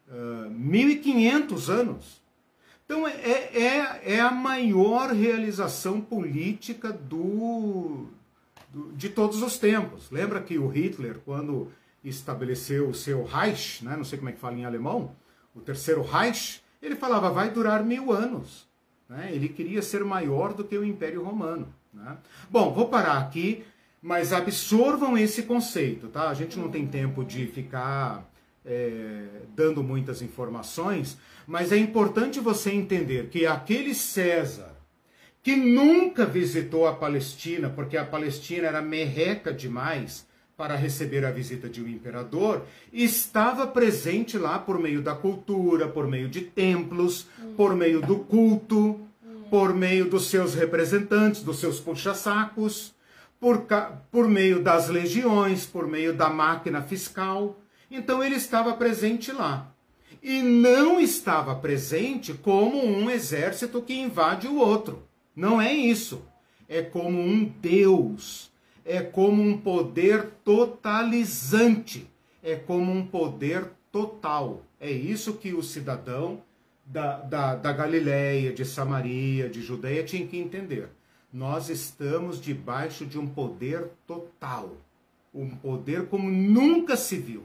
uh, 1500 anos. Então é, é, é a maior realização política do, de todos os tempos. Lembra que o Hitler, quando estabeleceu o seu Reich, né, não sei como é que fala em alemão, o terceiro Reich, ele falava vai durar mil anos. Né? Ele queria ser maior do que o Império Romano. Né? Bom, vou parar aqui mas absorvam esse conceito, tá? A gente não tem tempo de ficar é, dando muitas informações, mas é importante você entender que aquele César que nunca visitou a Palestina, porque a Palestina era merreca demais para receber a visita de um imperador, estava presente lá por meio da cultura, por meio de templos, por meio do culto, por meio dos seus representantes, dos seus puxa-sacos por, por meio das legiões, por meio da máquina fiscal. Então ele estava presente lá. E não estava presente como um exército que invade o outro. Não é isso. É como um Deus. É como um poder totalizante. É como um poder total. É isso que o cidadão da, da, da Galileia, de Samaria, de Judeia tinha que entender nós estamos debaixo de um poder total, um poder como nunca se viu.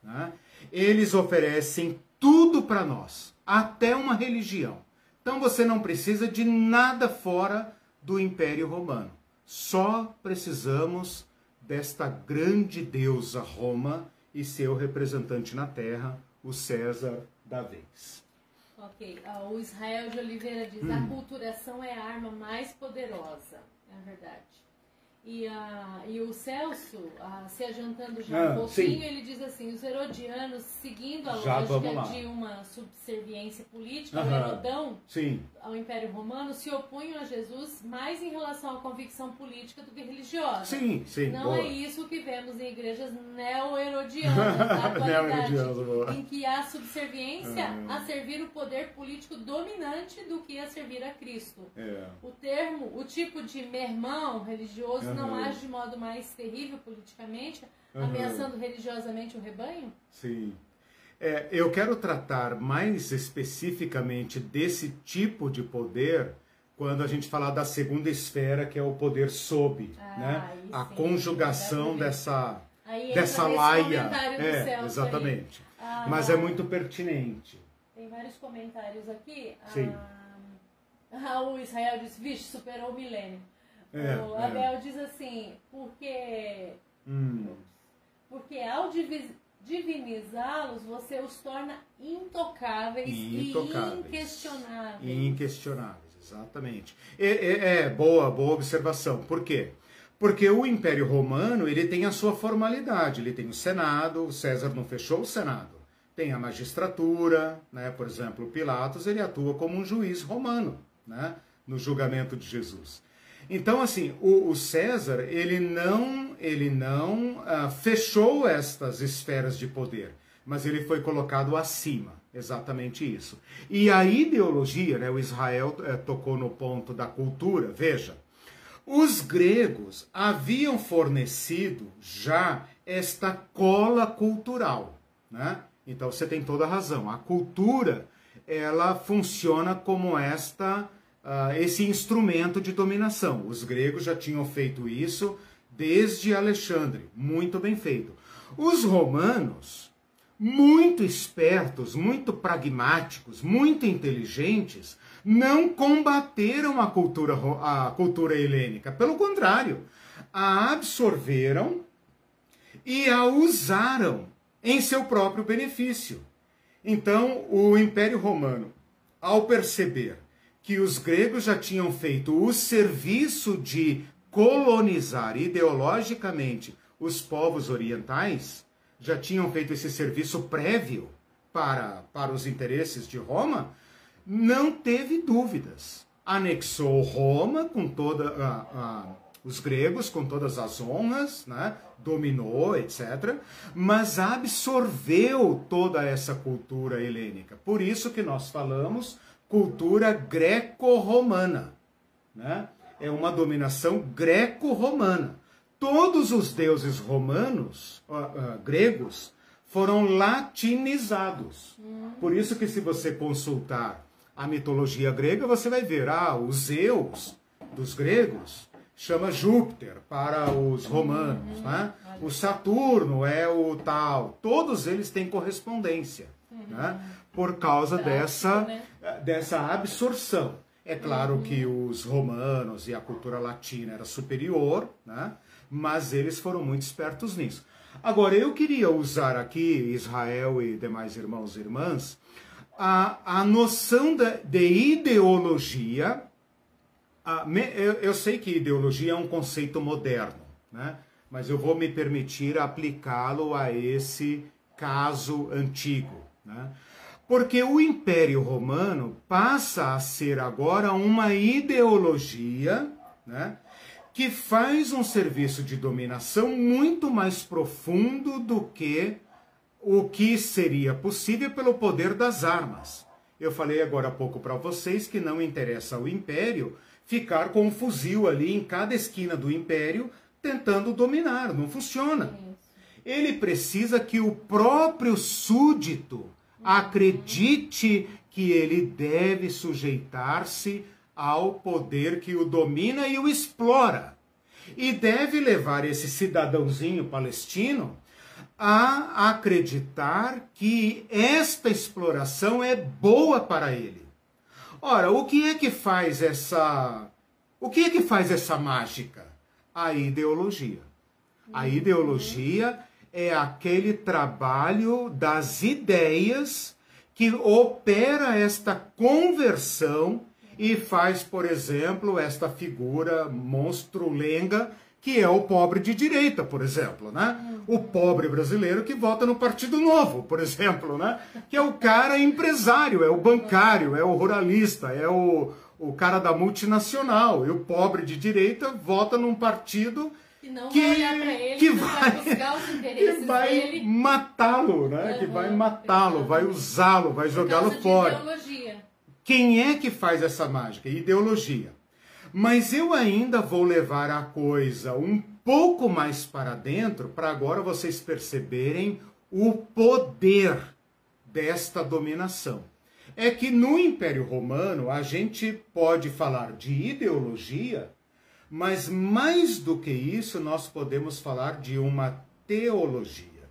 Né? Eles oferecem tudo para nós, até uma religião. Então você não precisa de nada fora do Império Romano. Só precisamos desta grande deusa Roma e seu representante na terra, o César da vez.
Ok. Uh, o Israel de Oliveira diz: hum. a culturação é a arma mais poderosa. É verdade. E, uh, e o Celso, uh, se adiantando já ah, um pouquinho, sim. ele diz assim: os herodianos, seguindo a já lógica de uma subserviência política, o Herodão, sim. ao Império Romano, se opunham a Jesus mais em relação à convicção política do que religiosa.
Sim, sim.
Não boa. é isso que vemos em igrejas neo-herodianas *laughs* da atualidade, em que há subserviência ah. a servir o poder político dominante do que a servir a Cristo. É. O termo, o tipo de mermão religioso uhum. não age de modo mais terrível politicamente, uhum. ameaçando religiosamente o rebanho?
Sim. É, eu quero tratar mais especificamente desse tipo de poder quando a gente falar da segunda esfera, que é o poder sob, ah, né? a sim, conjugação dessa, dessa laia. É, exatamente. Ah, Mas é muito pertinente.
Tem vários comentários aqui. Sim. Ah, o Israel diz, vixe, superou o milênio.
É,
o
é.
Abel diz assim, porque,
Hum.
porque ao divi- divinizá-los, você os torna intocáveis,
Intocáveis.
e inquestionáveis.
Inquestionáveis, exatamente. É, é- é boa, boa observação. Por quê? Porque o Império Romano ele tem a sua formalidade. Ele tem o Senado. O César não fechou o Senado. Tem a magistratura, né? Por exemplo, Pilatos ele atua como um juiz romano, né? No julgamento de Jesus. Então, assim, o, o César ele não ele não ah, fechou estas esferas de poder, mas ele foi colocado acima, exatamente isso. E a ideologia, né? O Israel eh, tocou no ponto da cultura. Veja, os gregos haviam fornecido já esta cola cultural, né? Então você tem toda a razão. A cultura ela funciona como esta ah, esse instrumento de dominação. Os gregos já tinham feito isso desde Alexandre, muito bem feito. Os romanos, muito espertos, muito pragmáticos, muito inteligentes, não combateram a cultura, a cultura helênica. Pelo contrário, a absorveram e a usaram em seu próprio benefício. Então, o Império Romano, ao perceber que os gregos já tinham feito o serviço de colonizar ideologicamente os povos orientais, já tinham feito esse serviço prévio para, para os interesses de Roma, não teve dúvidas. Anexou Roma com toda a- os gregos com todas as honras, né? dominou, etc. Mas absorveu toda essa cultura helênica. Por isso que nós falamos cultura greco-romana. Né? É uma dominação greco-romana. Todos os deuses romanos, ah, ah, gregos, foram latinizados. Por isso que se você consultar a mitologia grega, você vai ver, ah, os Zeus dos gregos chama Júpiter para os romanos, né? O Saturno é o tal. Todos eles têm correspondência, né? Por causa dessa
né?
Dessa absorção. É claro que os romanos e a cultura latina era superior, né? mas eles foram muito espertos nisso. Agora, eu queria usar aqui, Israel e demais irmãos e irmãs, a, a noção da, de ideologia. a- me- eu, eu sei que ideologia é um conceito moderno, né? mas eu vou me permitir aplicá-lo a esse caso antigo. Né? Porque o Império Romano passa a ser agora uma ideologia né, que faz um serviço de dominação muito mais profundo do que o que seria possível pelo poder das armas. Eu falei agora há pouco para vocês que não interessa ao Império ficar com um fuzil ali em cada esquina do Império tentando dominar. Não funciona. Ele precisa que o próprio súdito acredite que ele deve sujeitar-se ao poder que o domina e o explora. E deve levar esse cidadãozinho palestino a acreditar que esta exploração é boa para ele. Ora, o que é que faz essa o que é que faz essa mágica? A ideologia. A ideologia é aquele trabalho das ideias que opera esta conversão e faz, por exemplo, esta figura monstrulenga que é o pobre de direita, por exemplo, né? O pobre brasileiro que vota no Partido Novo, por exemplo, né? Que é o cara empresário, é o bancário, é o ruralista, é o, o cara da multinacional. E o pobre de direita vota num partido
E não
que,
vai olhar pra ele,
que
vai
vai,
buscar os *laughs*
que
interesses
vai
dele.
matá-lo, né? Que vai matá-lo, vai usá-lo, vai jogá-lo fora.
ideologia.
Quem é que faz essa mágica? Ideologia. Mas eu ainda vou levar a coisa um pouco mais para dentro para agora vocês perceberem o poder desta dominação. É que no Império Romano a gente pode falar de ideologia, mas mais do que isso nós podemos falar de uma teologia.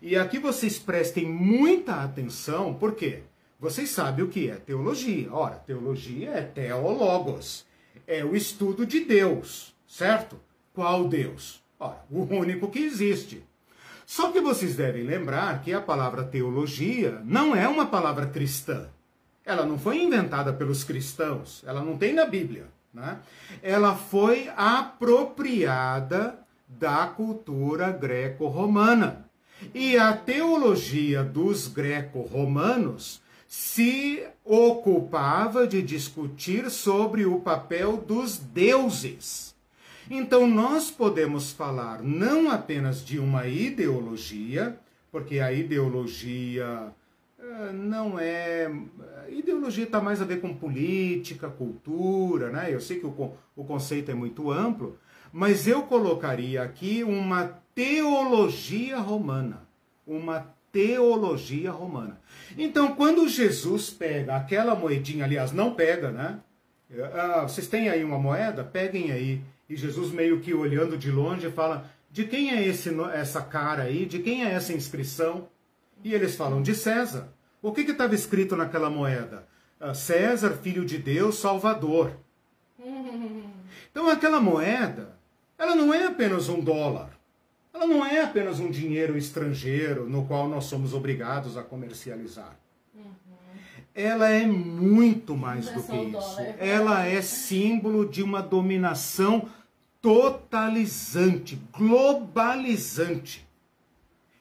E aqui vocês prestem muita atenção, por quê? Vocês sabem o que é teologia. Ora, teologia é teologos, é o estudo de Deus, certo? Qual Deus? Ora, o único que existe. Só que vocês devem lembrar que a palavra teologia não é uma palavra cristã. Ela não foi inventada pelos cristãos, ela não tem na Bíblia. Né? Ela foi apropriada da cultura greco-romana. E a teologia dos greco-romanos se ocupava de discutir sobre o papel dos deuses. Então, nós podemos falar não apenas de uma ideologia, porque a ideologia não é. Ideologia está mais a ver com política, cultura, né? Eu sei que o, o conceito é muito amplo, mas eu colocaria aqui uma teologia romana. Uma teologia romana. Então, quando Jesus pega aquela moedinha, aliás, não pega, né? Ah, vocês têm aí uma moeda? Peguem aí. E Jesus, meio que olhando de longe, fala: De quem é esse, essa cara aí? De quem é essa inscrição? E eles falam: De César. O que estava escrito naquela moeda? Ah, César, filho de Deus, Salvador. *laughs* Então, aquela moeda, ela não é apenas um dólar. Ela não é apenas um dinheiro estrangeiro no qual nós somos obrigados a comercializar. Uhum. Ela é muito mais do que isso. É ela é símbolo de uma dominação totalizante, globalizante.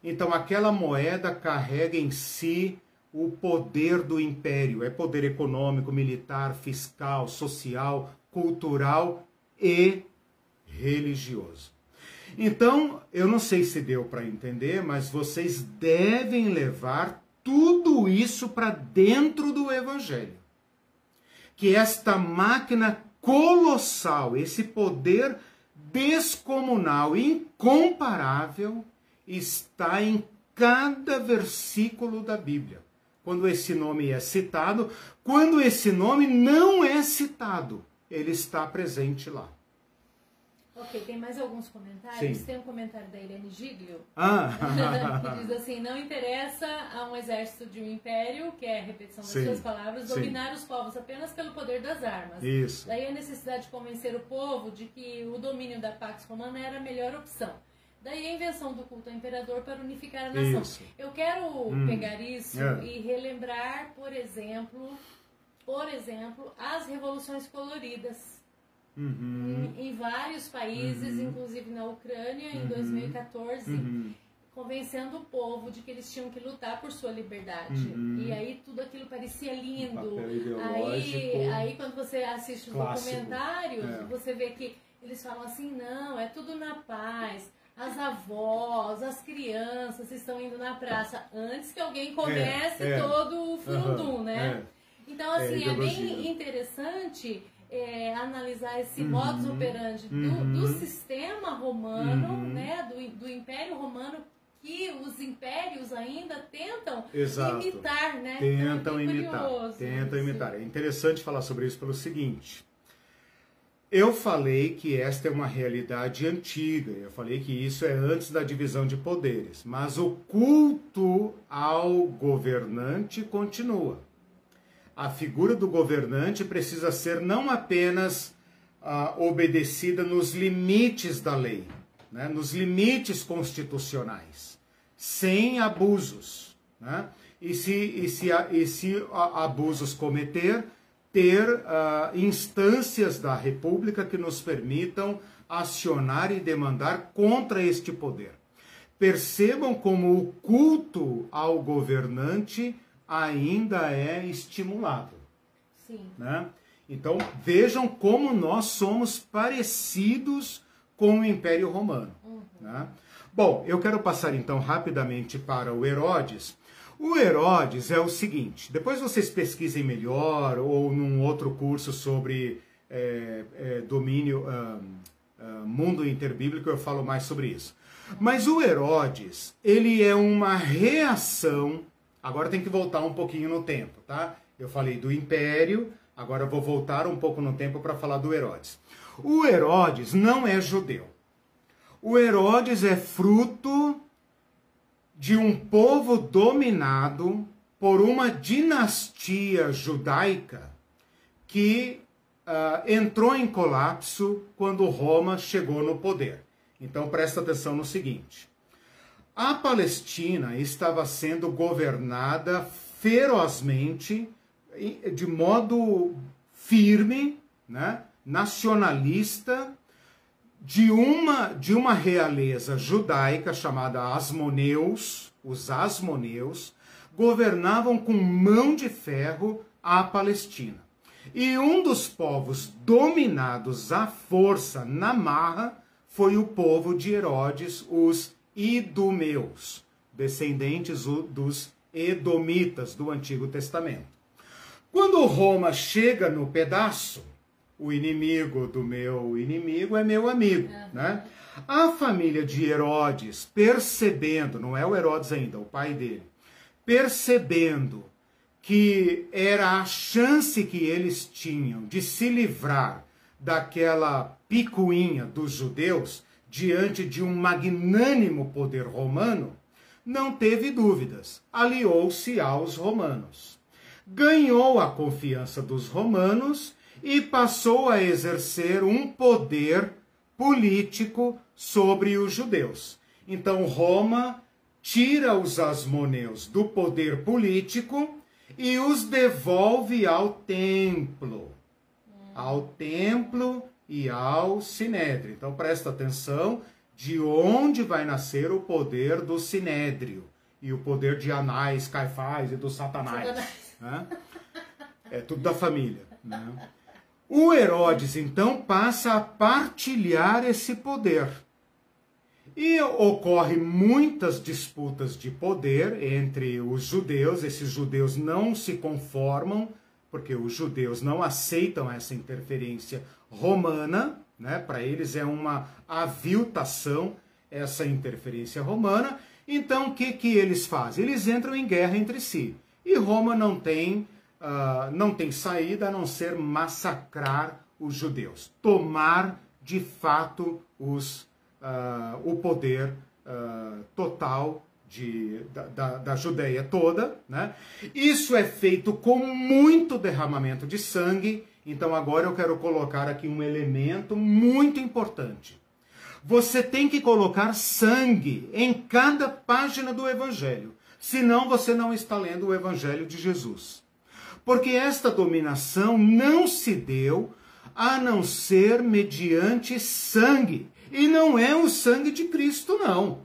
Então, aquela moeda carrega em si o poder do império. É poder econômico, militar, fiscal, social, cultural e religioso. Então, eu não sei se deu para entender, mas vocês devem levar tudo isso para dentro do Evangelho. Que esta máquina colossal, esse poder descomunal, incomparável, está em cada versículo da Bíblia. Quando esse nome é citado, quando esse nome não é citado, ele está presente lá.
Ok, tem mais alguns comentários? Sim. Tem um comentário da Irene Giglio,
ah. *laughs*
que diz assim, não interessa a um exército de um império, que é a repetição das Sim. suas palavras, dominar Sim. os povos apenas pelo poder das armas.
Isso.
Daí a necessidade de convencer o povo de que o domínio da Pax Romana era a melhor opção. Daí a invenção do culto ao imperador para unificar a nação. Isso. Eu quero hum. pegar isso é. e relembrar, por exemplo, por exemplo, as revoluções coloridas
Uhum.
Em, em, vários países, uhum. inclusive na Ucrânia, em 2014, uhum. uhum. convencendo o povo de que eles tinham que lutar por sua liberdade. Uhum. E aí tudo aquilo parecia lindo. Aí, aí quando você assiste os clássico. documentários, é. você vê que eles falam assim, não, é tudo na paz. As avós, as crianças estão indo na praça antes que alguém comece é, é. todo o fundum, né? É. Então, é, assim, é, bem interessante é, analisar esse uhum, modus operandi do, uhum, do sistema romano, uhum. né, do, do Império Romano, que os impérios ainda tentam Exato. imitar, né?
Tentam então, é imitar. Tentam isso. imitar. É interessante falar sobre isso pelo seguinte. Eu falei que esta é uma realidade antiga, eu falei que isso é antes da divisão de poderes, mas o culto ao governante continua a figura do governante precisa ser não apenas ah, obedecida nos limites da lei, né, nos limites constitucionais, sem abusos. Né? E, se, e, se, e se abusos cometer, ter uh, instâncias da República que nos permitam acionar e demandar contra este poder. Percebam como o culto ao governante ainda é estimulado.
Sim.
Né? Então vejam como nós somos parecidos com o Império Romano. Uhum. Né? Bom, eu quero passar então rapidamente para o Herodes. O Herodes é o seguinte: depois vocês pesquisem melhor ou num outro curso sobre é, é, domínio, mundo interbíblico, eu falo mais sobre isso. Mas o Herodes, ele é uma reação Agora tem que voltar um pouquinho no tempo, tá? Eu falei do Império, agora eu vou voltar um pouco no tempo para falar do Herodes. O Herodes não é judeu. O Herodes é fruto de um povo dominado por uma dinastia judaica que uh, entrou em colapso quando Roma chegou no poder. Então presta atenção no seguinte: a Palestina estava sendo governada ferozmente, de modo firme, né, nacionalista, de uma, de uma realeza judaica chamada Asmoneus, os Asmoneus, governavam com mão de ferro a Palestina. E um dos povos dominados à força na marra foi o povo de Herodes, os Idumeus, descendentes dos Edomitas do Antigo Testamento. Quando Roma chega no pedaço, o inimigo do meu inimigo é meu amigo, né? A família de Herodes, percebendo, não é o Herodes ainda, o pai dele, percebendo que era a chance que eles tinham de se livrar daquela picuinha dos judeus diante de um magnânimo poder romano, não teve dúvidas, aliou-se aos romanos. Ganhou a confiança dos romanos e passou a exercer um poder político sobre os judeus. Então Roma tira os asmoneus do poder político e os devolve ao templo. Ao templo e ao sinédrio. Então presta atenção de onde vai nascer o poder do sinédrio e o poder de Anás, Caifás e do Satanás. Né? É tudo da família. Né? O Herodes então passa a partilhar esse poder. E ocorre muitas disputas de poder entre os judeus. Esses judeus não se conformam, porque os judeus não aceitam essa interferência romana, né? Para eles é uma aviltação essa interferência romana. Então, o que, que eles fazem? Eles entram em guerra entre si. E Roma não tem, uh, não tem saída a não ser massacrar os judeus, tomar de fato os uh, o poder uh, total de, da, da, da Judéia toda. Né? Isso é feito com muito derramamento de sangue. Então agora eu quero colocar aqui um elemento muito importante. Você tem que colocar sangue em cada página do Evangelho. Senão você não está lendo o Evangelho de Jesus. Porque esta dominação não se deu a não ser mediante sangue. E não é o sangue de Cristo, não.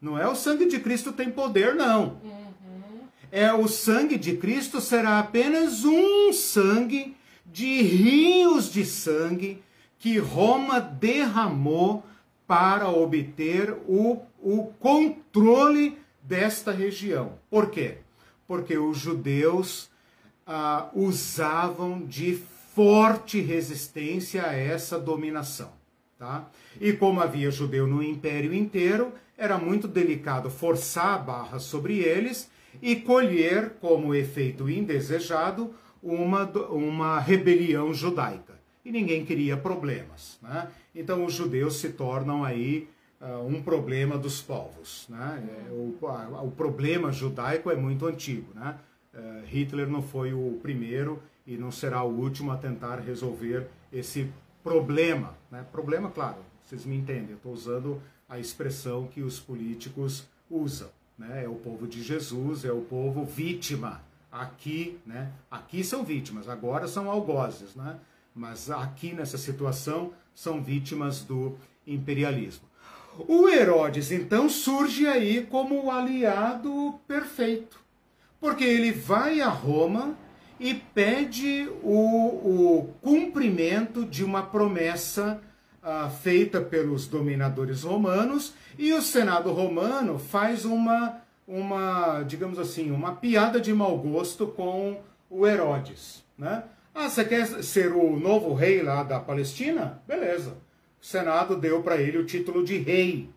Não é o sangue de Cristo tem poder, não. Uhum. É o sangue de Cristo será apenas um sangue de rios de sangue que Roma derramou para obter o, o controle desta região. Por quê? Porque os judeus ah, usavam de forte resistência a essa dominação. Tá? E como havia judeu no império inteiro, era muito delicado forçar a barra sobre eles e colher como efeito indesejado uma, uma rebelião judaica. E ninguém queria problemas. Né? Então os judeus se tornam aí uh, um problema dos povos. Né? É, o, a, o problema judaico é muito antigo. Né? Uh, Hitler não foi o primeiro e não será o último a tentar resolver esse problema. Né? Problema, claro, vocês me entendem, eu estou usando a expressão que os políticos usam. Né? É o povo de Jesus, é o povo vítima. Aqui, né? Aqui são vítimas, agora são algozes, né? Mas aqui nessa situação são vítimas do imperialismo. O Herodes então surge aí como o aliado perfeito, porque ele vai a Roma e pede o, o cumprimento de uma promessa uh, feita pelos dominadores romanos e o Senado romano faz uma, uma, digamos assim, uma piada de mau gosto com o Herodes. Né? Ah, você quer ser o novo rei lá da Palestina? Beleza. O Senado deu para ele o título de rei.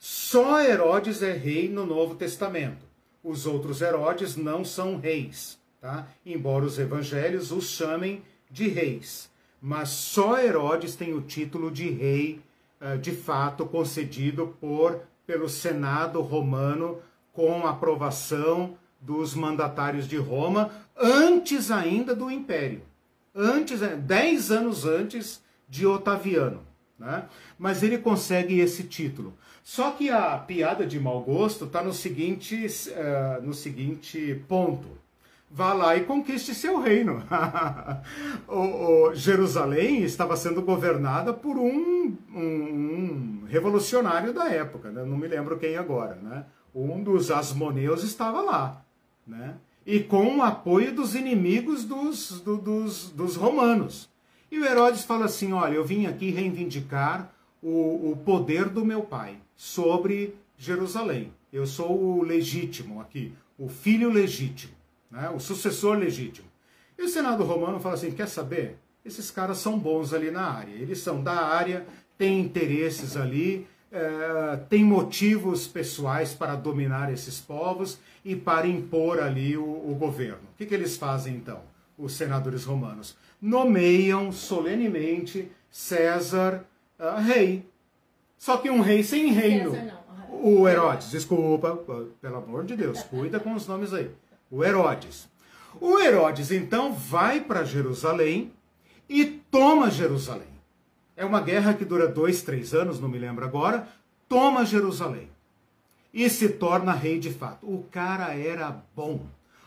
Só Herodes é rei no Novo Testamento. Os outros Herodes não são reis tá? embora os evangelhos os chamem de reis. Mas só Herodes tem o título de rei, eh, de fato, concedido por pelo Senado romano com aprovação dos mandatários de Roma, antes ainda do Império. Antes, dez anos antes de Otaviano. Né? Mas ele consegue esse título. Só que a piada de mau gosto está no, seguinte, uh, no seguinte ponto. Vá lá e conquiste seu reino. *laughs* o, o, Jerusalém estava sendo governada por um, um, um revolucionário da época, né? não me lembro quem agora. Né? Um dos asmoneus estava lá. Né? E com o apoio dos inimigos dos, do, dos, dos romanos. E o Herodes fala assim: olha, eu vim aqui reivindicar o, o poder do meu pai sobre Jerusalém. Eu sou o legítimo aqui, o filho legítimo, né? o sucessor legítimo. E o Senado romano fala assim: quer saber? Esses caras são bons ali na área. Eles são da área, têm interesses ali, é, têm motivos pessoais para dominar esses povos e para impor ali o, o governo. O que, que eles fazem então, os senadores romanos? Nomeiam solenemente César uh, rei. Só que um rei sem reino. O Herodes, desculpa, pelo amor de Deus, cuida com os nomes aí. O Herodes. O Herodes então vai para Jerusalém e toma Jerusalém. É uma guerra que dura dois, três anos, não me lembro agora. Toma Jerusalém e se torna rei de fato. O cara era bom.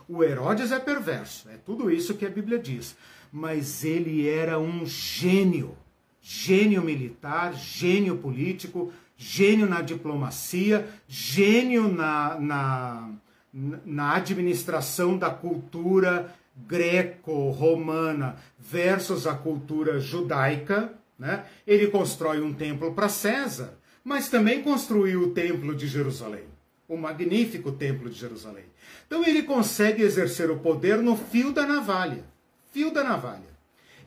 O Herodes é perverso, é tudo isso que a Bíblia diz. Mas ele era um gênio gênio militar, gênio político, gênio na diplomacia, gênio na, na, na administração da cultura greco-romana versus a cultura judaica. Né? Ele constrói um templo para César, mas também construiu o templo de Jerusalém, o magnífico templo de Jerusalém. Então ele consegue exercer o poder no fio da navalha. Fio da navalha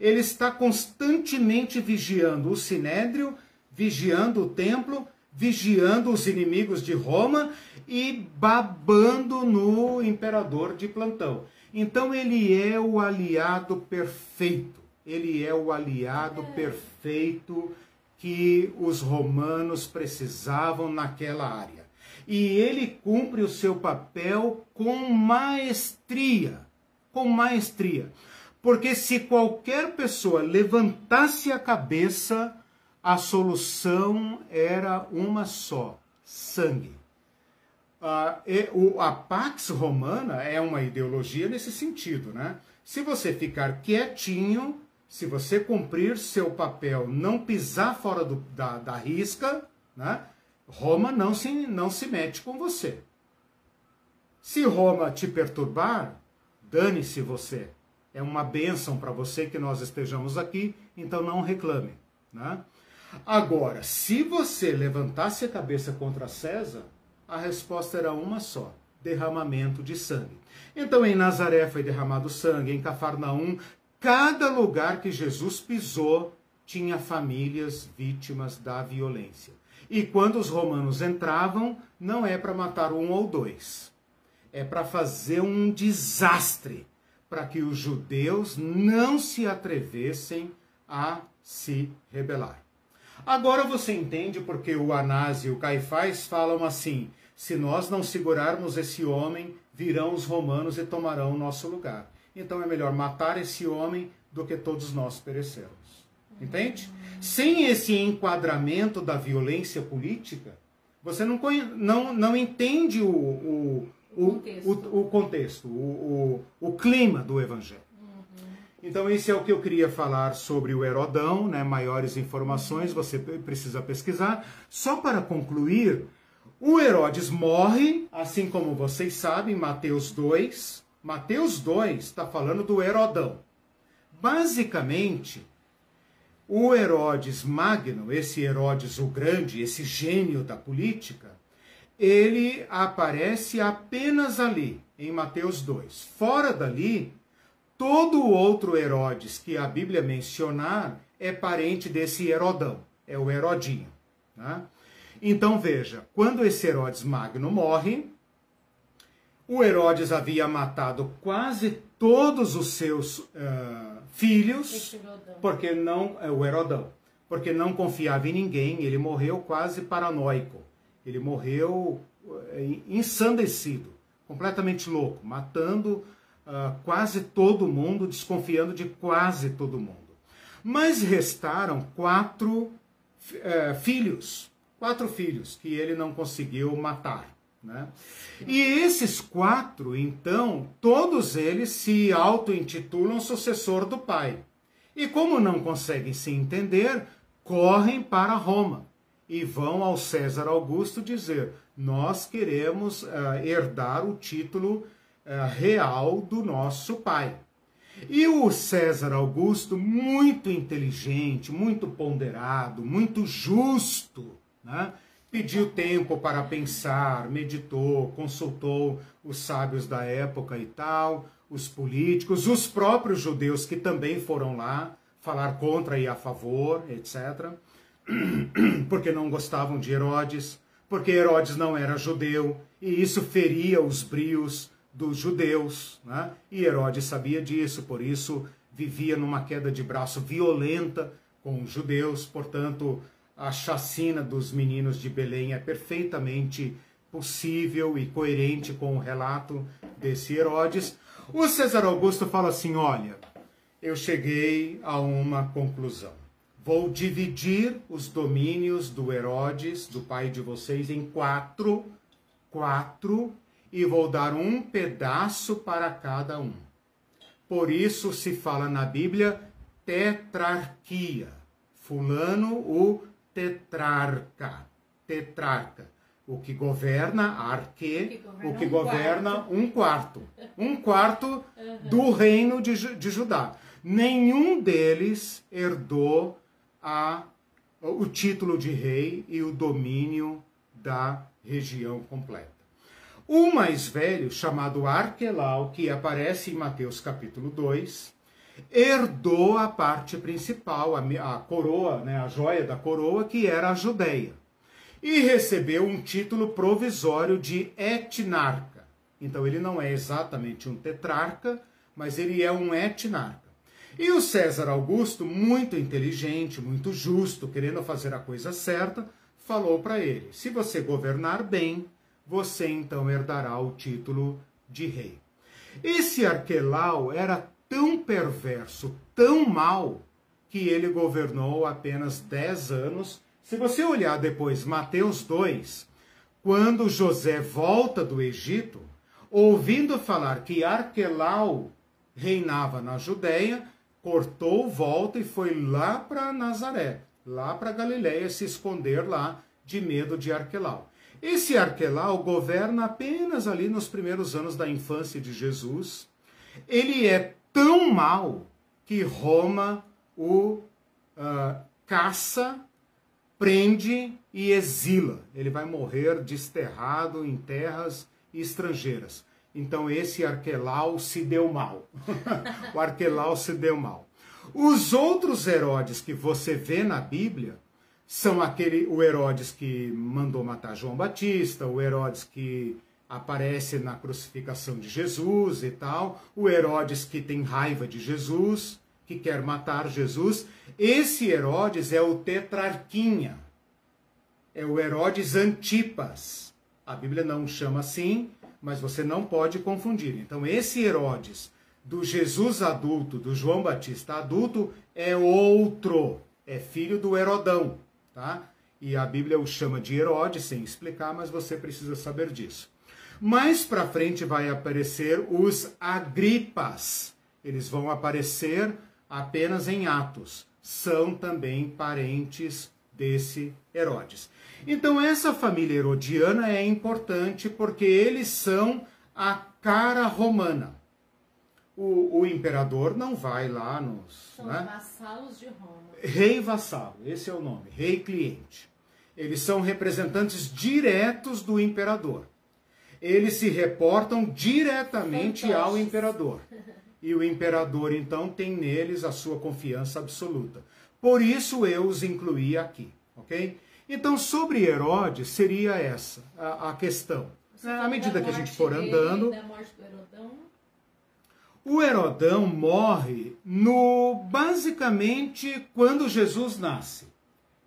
ele está constantemente vigiando o sinédrio, vigiando o templo, vigiando os inimigos de Roma e babando no imperador de plantão. Então ele é o aliado perfeito. Ele é o aliado é. perfeito que os romanos precisavam naquela área. E ele cumpre o seu papel com maestria, com maestria. Porque se qualquer pessoa levantasse a cabeça, a solução era uma só: sangue. A, a Pax Romana é uma ideologia nesse sentido, né? Se você ficar quietinho, se você cumprir seu papel, não pisar fora do, da, da risca, né? Roma não se, não se mete com você. Se Roma te perturbar, dane-se você é uma bênção para você que nós estejamos aqui, então não reclame. Né? Agora, se você levantasse a cabeça contra César, a resposta era uma só: derramamento de sangue. Então, em Nazaré foi derramado sangue, em Cafarnaum, cada lugar que Jesus pisou tinha famílias vítimas da violência. E quando os romanos entravam, não é para matar um ou dois, é para fazer um desastre para que os judeus não se atrevessem a se rebelar. Agora você entende porque o Anás e o Caifás falam assim: se nós não segurarmos esse homem, virão os romanos e tomarão o nosso lugar. Então é melhor matar esse homem do que todos nós perecermos. Entende? Sem esse enquadramento da violência política, você não, não, não entende o, o, o contexto, o, o, contexto, o, o, clima do Evangelho. Uhum. Então, esse é o que eu queria falar sobre o Herodão, né? maiores informações você precisa pesquisar. Só para concluir, o Herodes morre, assim como vocês sabem, Mateus 2. Mateus 2 está falando do Herodão. Basicamente, o Herodes Magno, esse Herodes o Grande, esse gênio da política, ele aparece apenas ali, em Mateus 2. Fora dali, todo o outro Herodes que a Bíblia mencionar é parente desse Herodão, é o Herodinho. Né? Então veja, quando esse Herodes Magno morre, o Herodes havia matado quase todos os seus uh, filhos, porque não é o Herodão, porque não confiava em ninguém, ele morreu quase paranoico. Ele morreu eh, ensandecido, completamente louco, matando uh, quase todo mundo, desconfiando de quase todo mundo. Mas restaram quatro uh, filhos, quatro filhos que ele não conseguiu matar. Né? E esses quatro, então, todos eles se auto-intitulam sucessor do pai. E como não conseguem se entender, correm para Roma e vão ao César Augusto dizer: Nós queremos uh, herdar o título uh, real do nosso pai. E o César Augusto, muito inteligente, muito ponderado, muito justo, né? pediu tempo para pensar, meditou, consultou os sábios da época e tal, os políticos, os próprios judeus que também foram lá falar contra e a favor, etc. *clears throat* Porque não gostavam de Herodes, porque Herodes não era judeu e isso feria os brios dos judeus, né? E Herodes sabia disso, por isso vivia numa queda de braço violenta com os judeus, portanto, a chacina dos meninos de Belém é perfeitamente possível e coerente com o relato desse Herodes. O César Augusto fala assim: olha, eu cheguei a uma conclusão. Vou dividir os domínios do Herodes, do pai de vocês, em quatro, quatro, e vou dar um pedaço para cada um. Por isso se fala na Bíblia tetrarquia. Fulano, o tetrarca. Tetrarca. O que governa, arque, o que governa um quarto. Um quarto do reino de, de Judá. Nenhum deles herdou a, o título de rei e o domínio da região completa. O mais velho, chamado Arquelau, que aparece em Mateus capítulo 2, herdou a parte principal, a, coroa, né, a joia da coroa, que era a Judéia, e recebeu um título provisório de etnarca. Então ele não é exatamente um tetrarca, mas ele é um etnarca. E o César Augusto, muito inteligente, muito justo, querendo fazer a coisa certa, falou para ele: se você governar bem, você então herdará o título de rei. Esse Arquelau era tão perverso, tão mal, que ele governou apenas 10 anos. Se você olhar depois Mateus 2, quando José volta do Egito, ouvindo falar que Arquelau reinava na Judéia, cortou, volta e foi lá para Nazaré, lá para Galiléia, se esconder lá de medo de Arquelau. Esse Arquelau governa apenas ali nos primeiros anos da infância de Jesus. Ele é tão mal que Roma o uh, caça, prende e exila. Ele vai morrer desterrado em terras estrangeiras. Então esse Arquelau se deu mal. *laughs* o Arquelau se deu mal. Os outros Herodes que você vê na Bíblia são aquele o Herodes que mandou matar João Batista, o Herodes que aparece na crucificação de Jesus e tal, o Herodes que tem raiva de Jesus, que quer matar Jesus. Esse Herodes é o tetrarquinha. É o Herodes Antipas. A Bíblia não chama assim, mas você não pode confundir. Então, esse Herodes do Jesus adulto, do João Batista adulto, é outro. É filho do Herodão, tá? E a Bíblia o chama de Herodes, sem explicar, mas você precisa saber disso. Mais para frente vai aparecer os Agripas. Eles vão aparecer apenas em Atos. São também parentes desse Herodes. Então essa família herodiana é importante porque eles são a cara romana. O, o imperador não vai lá nos.
São né? vassalos de Roma.
Rei vassalo, esse é o nome, rei cliente. Eles são representantes diretos do imperador eles se reportam diretamente ao imperador. E o imperador, então, tem neles a sua confiança absoluta. Por isso eu os incluí aqui, ok? Então, sobre Herodes, seria essa a, a questão. À medida que a gente for andando. O Herodão morre no basicamente quando Jesus nasce.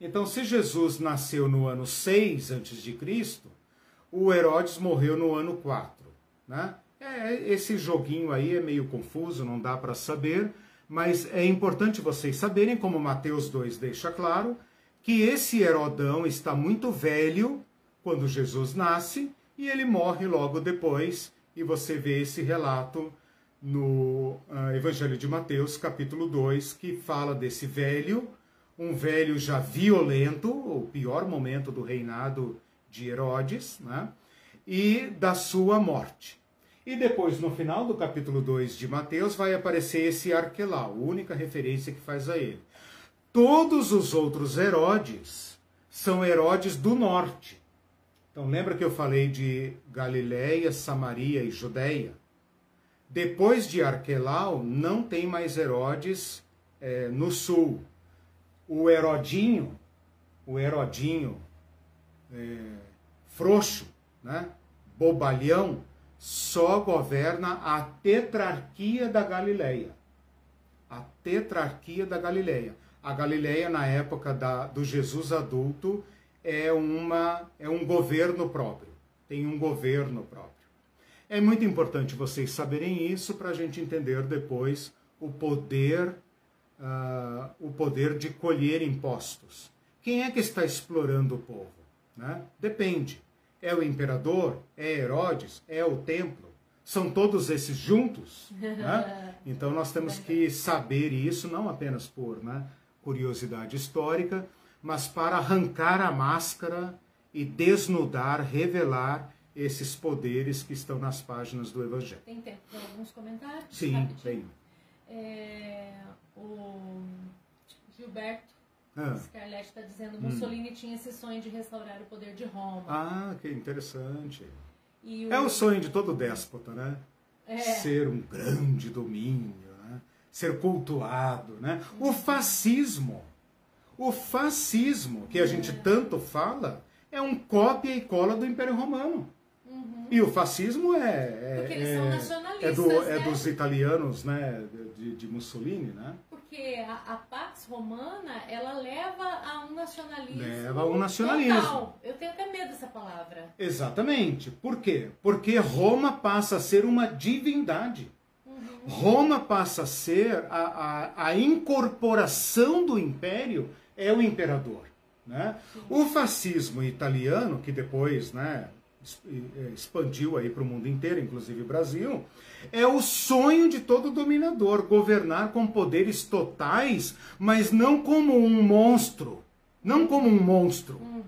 Então, se Jesus nasceu no ano 6 antes de Cristo, o Herodes morreu no ano 4. Né? É, esse joguinho aí é meio confuso, não dá para saber, mas é importante vocês saberem, como Mateus 2 deixa claro, que esse Herodão está muito velho quando Jesus nasce e ele morre logo depois, e você vê esse relato no uh, Evangelho de Mateus, capítulo 2, que fala desse velho, um velho já violento, o pior momento do reinado de Herodes, né? e da sua morte. E depois, no final do capítulo 2 de Mateus, vai aparecer esse Arquelau, única referência que faz a ele. Todos os outros Herodes são Herodes do norte. Então, lembra que eu falei de Galiléia, Samaria e Judéia? Depois de Arquelau, não tem mais Herodes é, no sul. O Herodinho, o Herodinho é, frouxo, né? bobalhão, só governa a tetrarquia da Galileia. A tetrarquia da Galileia. A Galileia, na época da, do Jesus adulto, é, uma, é um governo próprio. Tem um governo próprio. É muito importante vocês saberem isso para a gente entender depois o poder, uh, o poder de colher impostos. Quem é que está explorando o povo? Né? Depende. É o imperador? É Herodes? É o templo? São todos esses juntos? Né? *laughs* Então nós temos que saber isso, não apenas por né, curiosidade histórica, mas para arrancar a máscara e desnudar, revelar esses poderes que estão nas páginas do Evangelho.
Tem tempo para alguns comentários?
Sim, tem.
É, o Gilberto ah. Scarlett está dizendo Mussolini hum. tinha esse sonho de restaurar o poder de Roma.
Ah, que interessante. O... É o sonho de todo déspota, né? É. Ser um grande domínio, né? ser cultuado. Né? O fascismo, o fascismo que a é. gente tanto fala, é um cópia e cola do Império Romano. Uhum. E o fascismo é. é
Porque eles é, são nacionalistas.
É, do, é né? é dos italianos, né? De, de Mussolini, né?
Porque a, a, Pax Romana, ela leva a um nacionalismo.
Leva a um nacionalismo.
Total. Eu tenho até medo dessa palavra.
Exatamente. Por quê? Porque Roma passa a ser uma divindade. Uhum. Roma passa a ser a, a, a, incorporação do império é o imperador. Né? O fascismo italiano, que depois né, expandiu aí para o mundo inteiro, inclusive o Brasil, é o sonho de todo dominador, governar com poderes totais, mas não como um monstro. Não como um monstro. Uhum.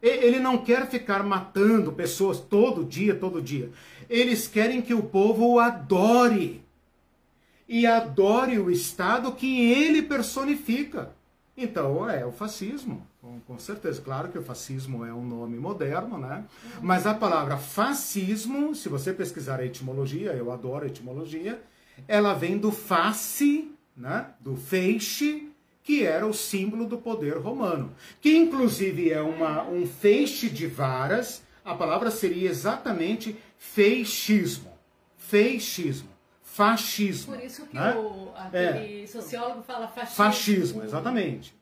Ele não quer ficar matando pessoas todo dia, todo dia. Eles querem que o povo o adore. E adore o Estado que ele personifica. Então é o fascismo. Com, certeza, claro que o fascismo é um nome moderno, né? Mas a palavra fascismo, se você pesquisar a etimologia, eu adoro a etimologia, ela vem do face, né? Do feixe, que era o símbolo do poder romano, que inclusive é uma, um feixe de varas. A palavra seria exatamente feixismo, feixismo, fascismo.
Por isso que né? o aquele é. sociólogo fala fascismo.
Fascismo, exatamente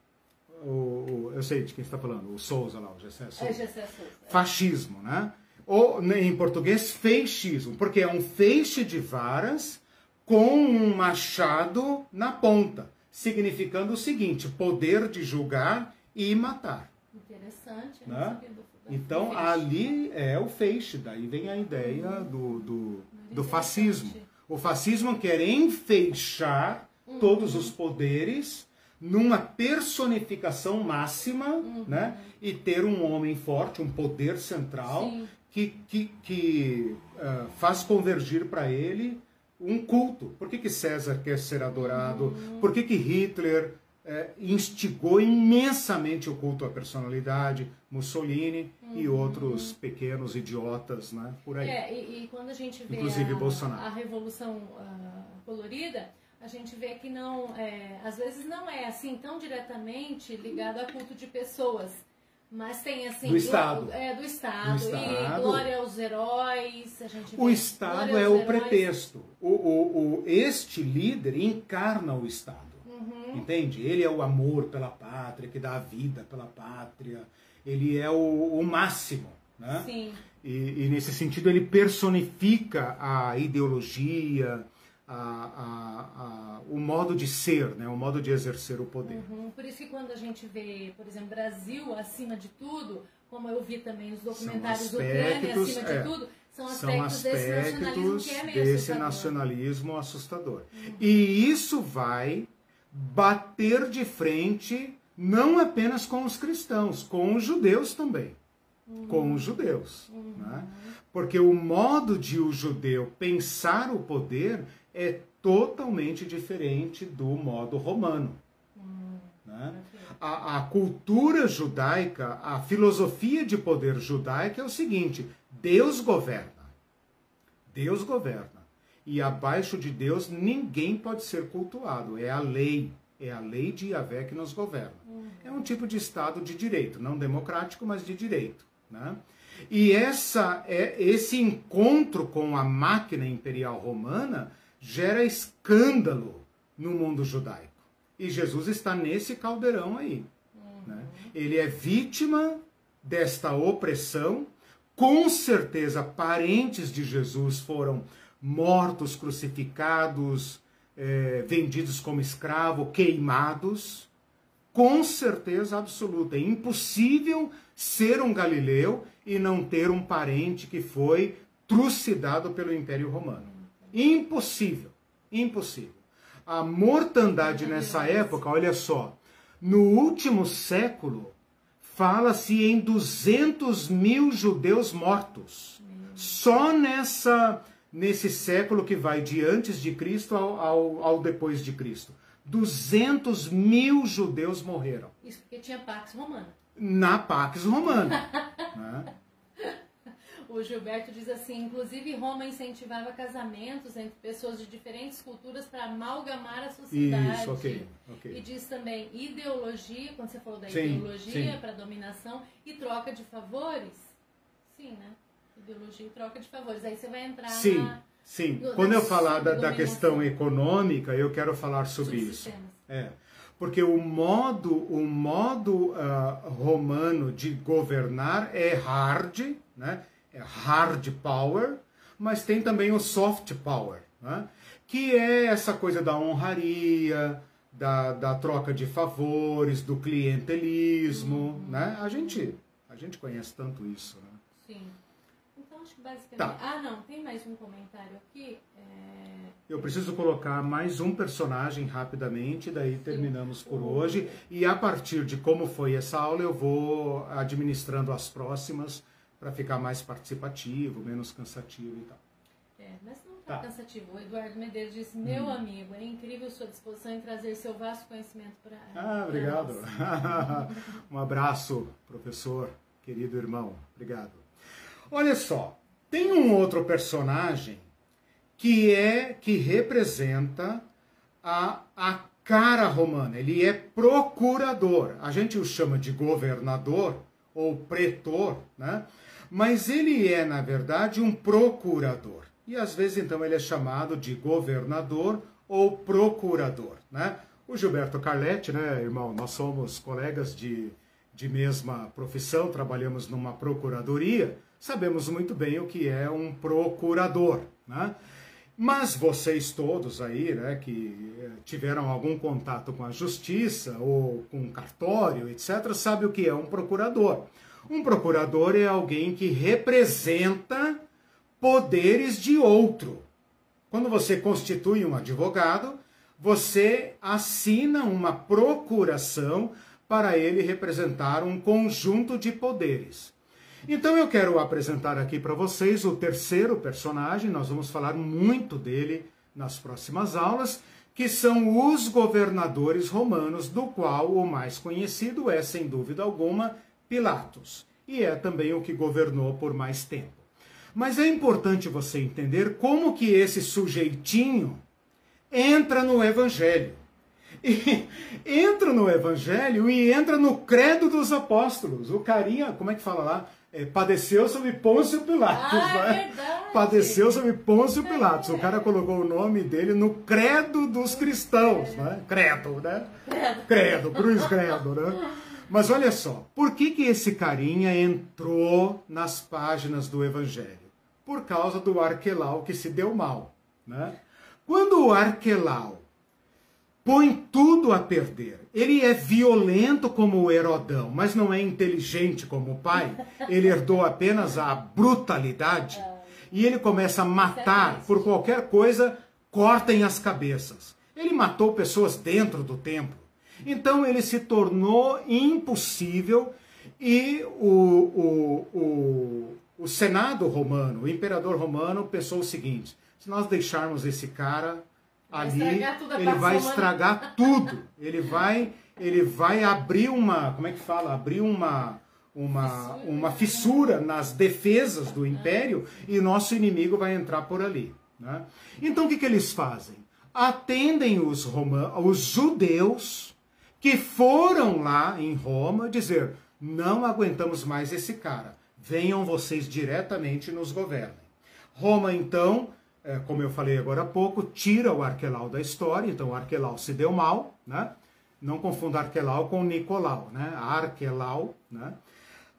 o, o, eu sei de quem está falando, o Souza lá, o Gessé
Souza. É Gessé Souza.
É. Fascismo, né? Ou, em português, feixismo, porque é um feixe de varas com um machado na ponta, significando o seguinte, poder de julgar e matar.
Interessante,
né? Então, feixe. ali é o feixe, daí vem a ideia do, do, do fascismo. O fascismo quer enfeixar uhum. todos os poderes numa personificação máxima, uhum. né? E ter um homem forte, um poder central Sim. que, que, que uh, faz convergir para ele um culto. Por que, que César quer ser adorado? Uhum. Por que, que Hitler uh, instigou imensamente o culto à personalidade? Mussolini uhum. e outros pequenos idiotas, né? Por aí.
É, e, e quando a gente vê
Inclusive
a,
Bolsonaro.
a Revolução uh, Colorida a gente vê que não, é, às vezes não é assim tão diretamente ligado a culto de pessoas. Mas tem assim.
Do Estado.
É, do Estado. Do Estado. E glória aos heróis.
O Estado é o heróis. pretexto. O, o, o, este líder encarna o Estado. Uhum. Entende? Ele é o amor pela pátria, que dá a vida pela pátria. Ele é o, o máximo. Né?
Sim.
e, e, nesse sentido ele personifica a ideologia, a, a, a, o modo de ser, né? o modo de exercer o poder.
Uhum. Por isso que quando a gente vê, por exemplo, Brasil acima de tudo, como eu vi também os documentários do Ucrânia acima de é, tudo, são aspectos, são aspectos desse nacionalismo, é
desse
assustador.
nacionalismo assustador. Uhum. E isso vai bater de frente não apenas com os cristãos, com os judeus também. Uhum. Com os judeus. Uhum. Né? Porque o modo de o judeu pensar o poder é totalmente diferente do modo romano. Uhum. Né? A, a cultura judaica, a filosofia de poder judaica é o seguinte: Deus governa. Deus governa. E abaixo de Deus ninguém pode ser cultuado. É a lei. É a lei de Yahvé que nos governa. É um tipo de Estado de direito, não democrático, mas de direito. Né? E essa, é, esse encontro com a máquina imperial romana gera escândalo no mundo judaico. E Jesus está nesse caldeirão aí. Uhum. Né? Ele é vítima desta opressão. Com certeza, parentes de Jesus foram mortos, crucificados, é, vendidos como escravo, queimados, com certeza absoluta. É impossível ser um galileu e não ter um parente que foi trucidado pelo Império Romano. Impossível. Impossível. A mortandade nessa época, olha só, no último século, fala-se em 200 mil judeus mortos. Só nessa nesse século que vai de antes de Cristo ao, ao, ao depois de Cristo. 200 mil judeus morreram.
Isso porque tinha Pax Romana.
Na Pax Romana. *laughs* né?
O Gilberto diz assim: inclusive Roma incentivava casamentos entre pessoas de diferentes culturas para amalgamar a sociedade.
Isso, ok.
E diz também ideologia, quando você falou da sim, ideologia para dominação e troca de favores. Sim, né? ideologia e troca de favores. Aí você vai entrar
Sim,
na,
sim. No, Quando eu falar da, da, questão econômica, eu quero falar sobre isso. É. Porque o modo, o modo uh, romano de governar é hard, né? É hard power, mas tem também o soft power, né? que é essa coisa da honraria, da, da troca de favores, do clientelismo, uhum. né? A gente, a gente conhece tanto isso, né?
Sim acho que basicamente. Tá. Ah, não, tem mais um comentário aqui. É...
Eu preciso colocar mais um personagem rapidamente, daí terminamos Sim. por hoje. E a partir de como foi essa aula, eu vou administrando as próximas para ficar mais participativo, menos cansativo e tal.
É, mas não tá, tá. cansativo. O Eduardo Medeiros disse: Meu hum. amigo, é incrível sua disposição em trazer seu vasto conhecimento para.
Ah, obrigado. *laughs* um abraço, professor, querido irmão. Obrigado. Olha só, tem um outro personagem que é que representa a, a cara romana. Ele é procurador. A gente o chama de governador ou pretor, né? Mas ele é, na verdade, um procurador. E às vezes então ele é chamado de governador ou procurador, né? O Gilberto Carletti, né, irmão, nós somos colegas de, de mesma profissão, trabalhamos numa procuradoria sabemos muito bem o que é um procurador. Né? Mas vocês todos aí, né, que eh, tiveram algum contato com a justiça ou com cartório, etc., sabe o que é um procurador. Um procurador é alguém que representa poderes de outro. Quando você constitui um advogado, você assina uma procuração para ele representar um conjunto de poderes. Então eu quero apresentar aqui para vocês o terceiro personagem, nós vamos falar muito dele nas próximas aulas, que são os governadores romanos, do qual o mais conhecido é, sem dúvida alguma, Pilatos, e é também o que governou por mais tempo. Mas é importante você entender como que esse sujeitinho entra no evangelho. E *laughs* entra no evangelho e entra no credo dos apóstolos. O carinha, como é que fala lá? É, padeceu sob Pôncio Pilatos.
Ah, né? verdade.
Padeceu sob Pôncio Pilatos. O cara colocou o nome dele no credo dos cristãos, né? Credo, né? Credo, cruz credo, né? Mas olha só, por que, que esse carinha entrou nas páginas do Evangelho? Por causa do Arquelau que se deu mal. Né? Quando o Arquelau põe tudo a perder, ele é violento como o Herodão, mas não é inteligente como o pai, ele herdou apenas a brutalidade e ele começa a matar por qualquer coisa, cortem as cabeças. Ele matou pessoas dentro do templo. Então ele se tornou impossível e o, o, o, o Senado romano, o imperador romano, pensou o seguinte: se nós deixarmos esse cara ali, ele vai estragar tudo. Ele vai, ele vai abrir uma, como é que fala? Abrir uma uma, uma fissura nas defesas do império e nosso inimigo vai entrar por ali. Né? Então o que, que eles fazem? Atendem os, romanos, os judeus que foram lá em Roma dizer: não aguentamos mais esse cara, venham vocês diretamente e nos governem. Roma, então, é, como eu falei agora há pouco, tira o Arquelau da história, então o Arquelau se deu mal, né? Não confunda Arquelau com Nicolau, né? Arquelau, né?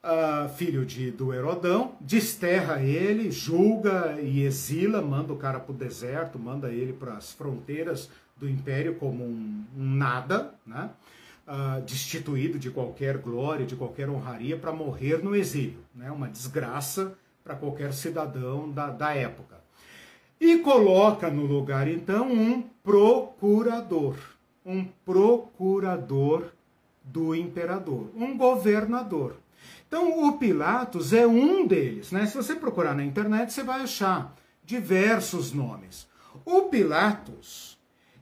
Uh, filho de, do Herodão, desterra ele, julga e exila, manda o cara para o deserto, manda ele para as fronteiras do império como um, um nada, né? Uh, destituído de qualquer glória, de qualquer honraria, para morrer no exílio. Né? Uma desgraça para qualquer cidadão da, da época. E coloca no lugar, então, um procurador. Um procurador do imperador. Um governador. Então, o Pilatos é um deles. Né? Se você procurar na internet, você vai achar diversos nomes. O Pilatos,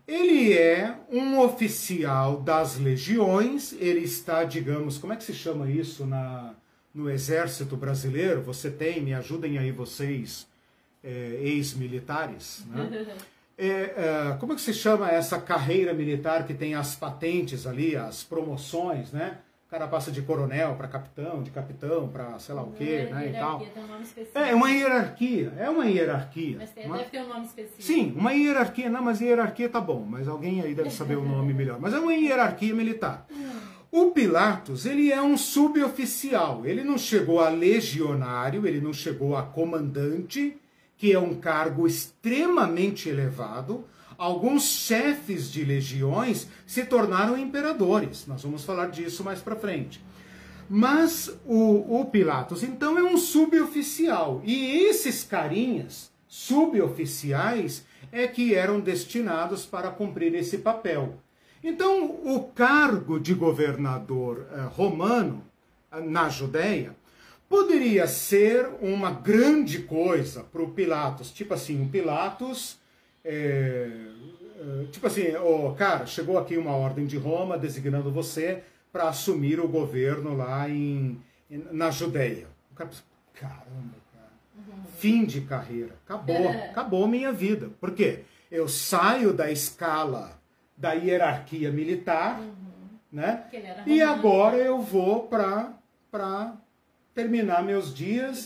ele é um oficial das legiões, ele está, digamos, como é que se chama isso na, no exército brasileiro? Você tem, me ajudem aí vocês, é, ex-militares, né? *laughs* É, é, como é que se chama essa carreira militar que tem as patentes ali, as promoções, né? cara passa de coronel para capitão, de capitão para sei lá o quê,
é
né, e tal.
Um específico.
É uma hierarquia, é uma hierarquia.
Mas tem, deve ter um nome específico.
Sim, uma hierarquia, não, mas hierarquia tá bom, mas alguém aí deve saber o nome melhor. Mas é uma hierarquia militar. O Pilatos, ele é um suboficial, ele não chegou a legionário, ele não chegou a comandante, que é um cargo extremamente elevado, alguns chefes de legiões se tornaram imperadores. Nós vamos falar disso mais para frente. Mas o, o, Pilatos, então, é um suboficial. E esses carinhas, suboficiais, é que eram destinados para cumprir esse papel. Então, o cargo de governador eh, romano eh, na Judéia poderia ser uma grande coisa para o Pilatos. Tipo assim, o Pilatos é, é, tipo assim, oh, cara, chegou aqui uma ordem de Roma designando você para assumir o governo lá em, na Judéia. O cara pensa, caramba, cara, uhum. fim de carreira, acabou, é. acabou minha vida. Por quê? Eu saio da escala da hierarquia militar, uhum. né? E agora eu vou para terminar meus dias.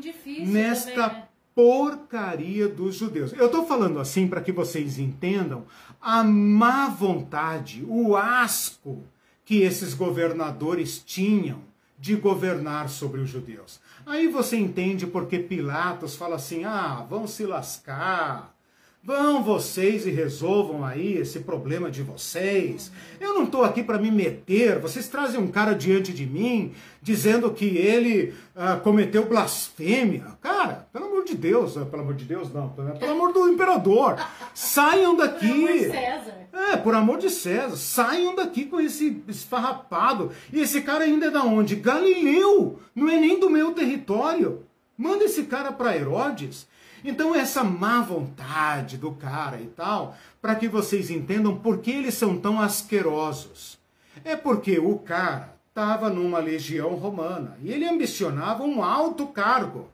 difícil
nesta
também, né?
porcaria dos judeus. Eu estou falando assim para que vocês entendam a má vontade, o asco que esses governadores tinham de governar sobre os judeus. Aí você entende porque Pilatos fala assim: ah, vão se lascar. Vão vocês e resolvam aí esse problema de vocês. Eu não estou aqui para me meter. Vocês trazem um cara diante de mim dizendo que ele uh, cometeu blasfêmia. Cara, pelo amor de Deus, uh, pelo amor de Deus não, pelo amor do imperador, saiam daqui. Por amor de
César.
É, por amor de César, saiam daqui com esse esfarrapado. E esse cara ainda é da onde? Galileu, não é nem do meu território. Manda esse cara para Herodes. Então, essa má vontade do cara e tal, para que vocês entendam por que eles são tão asquerosos. É porque o cara estava numa legião romana e ele ambicionava um alto cargo.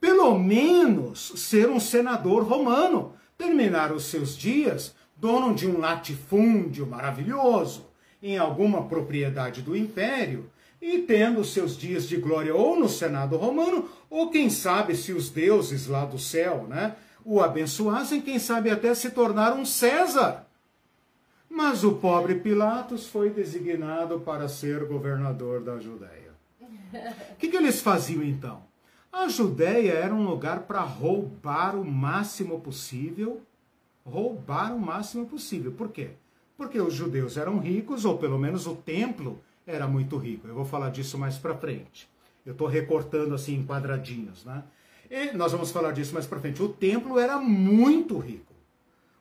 Pelo menos ser um senador romano, terminar os seus dias dono de um latifúndio maravilhoso em alguma propriedade do império e tendo seus dias de glória ou no Senado romano, ou quem sabe se os deuses lá do céu, né, o abençoassem, quem sabe até se tornar um César. Mas o pobre Pilatos foi designado para ser governador da Judéia. O que, que eles faziam então? A Judéia era um lugar para roubar o máximo possível, roubar o máximo possível. Por quê? Porque os judeus eram ricos, ou pelo menos o templo era muito rico. Eu vou falar disso mais para frente. Eu estou recortando assim em quadradinhos, né? E nós vamos falar disso mais para frente. O templo era muito rico.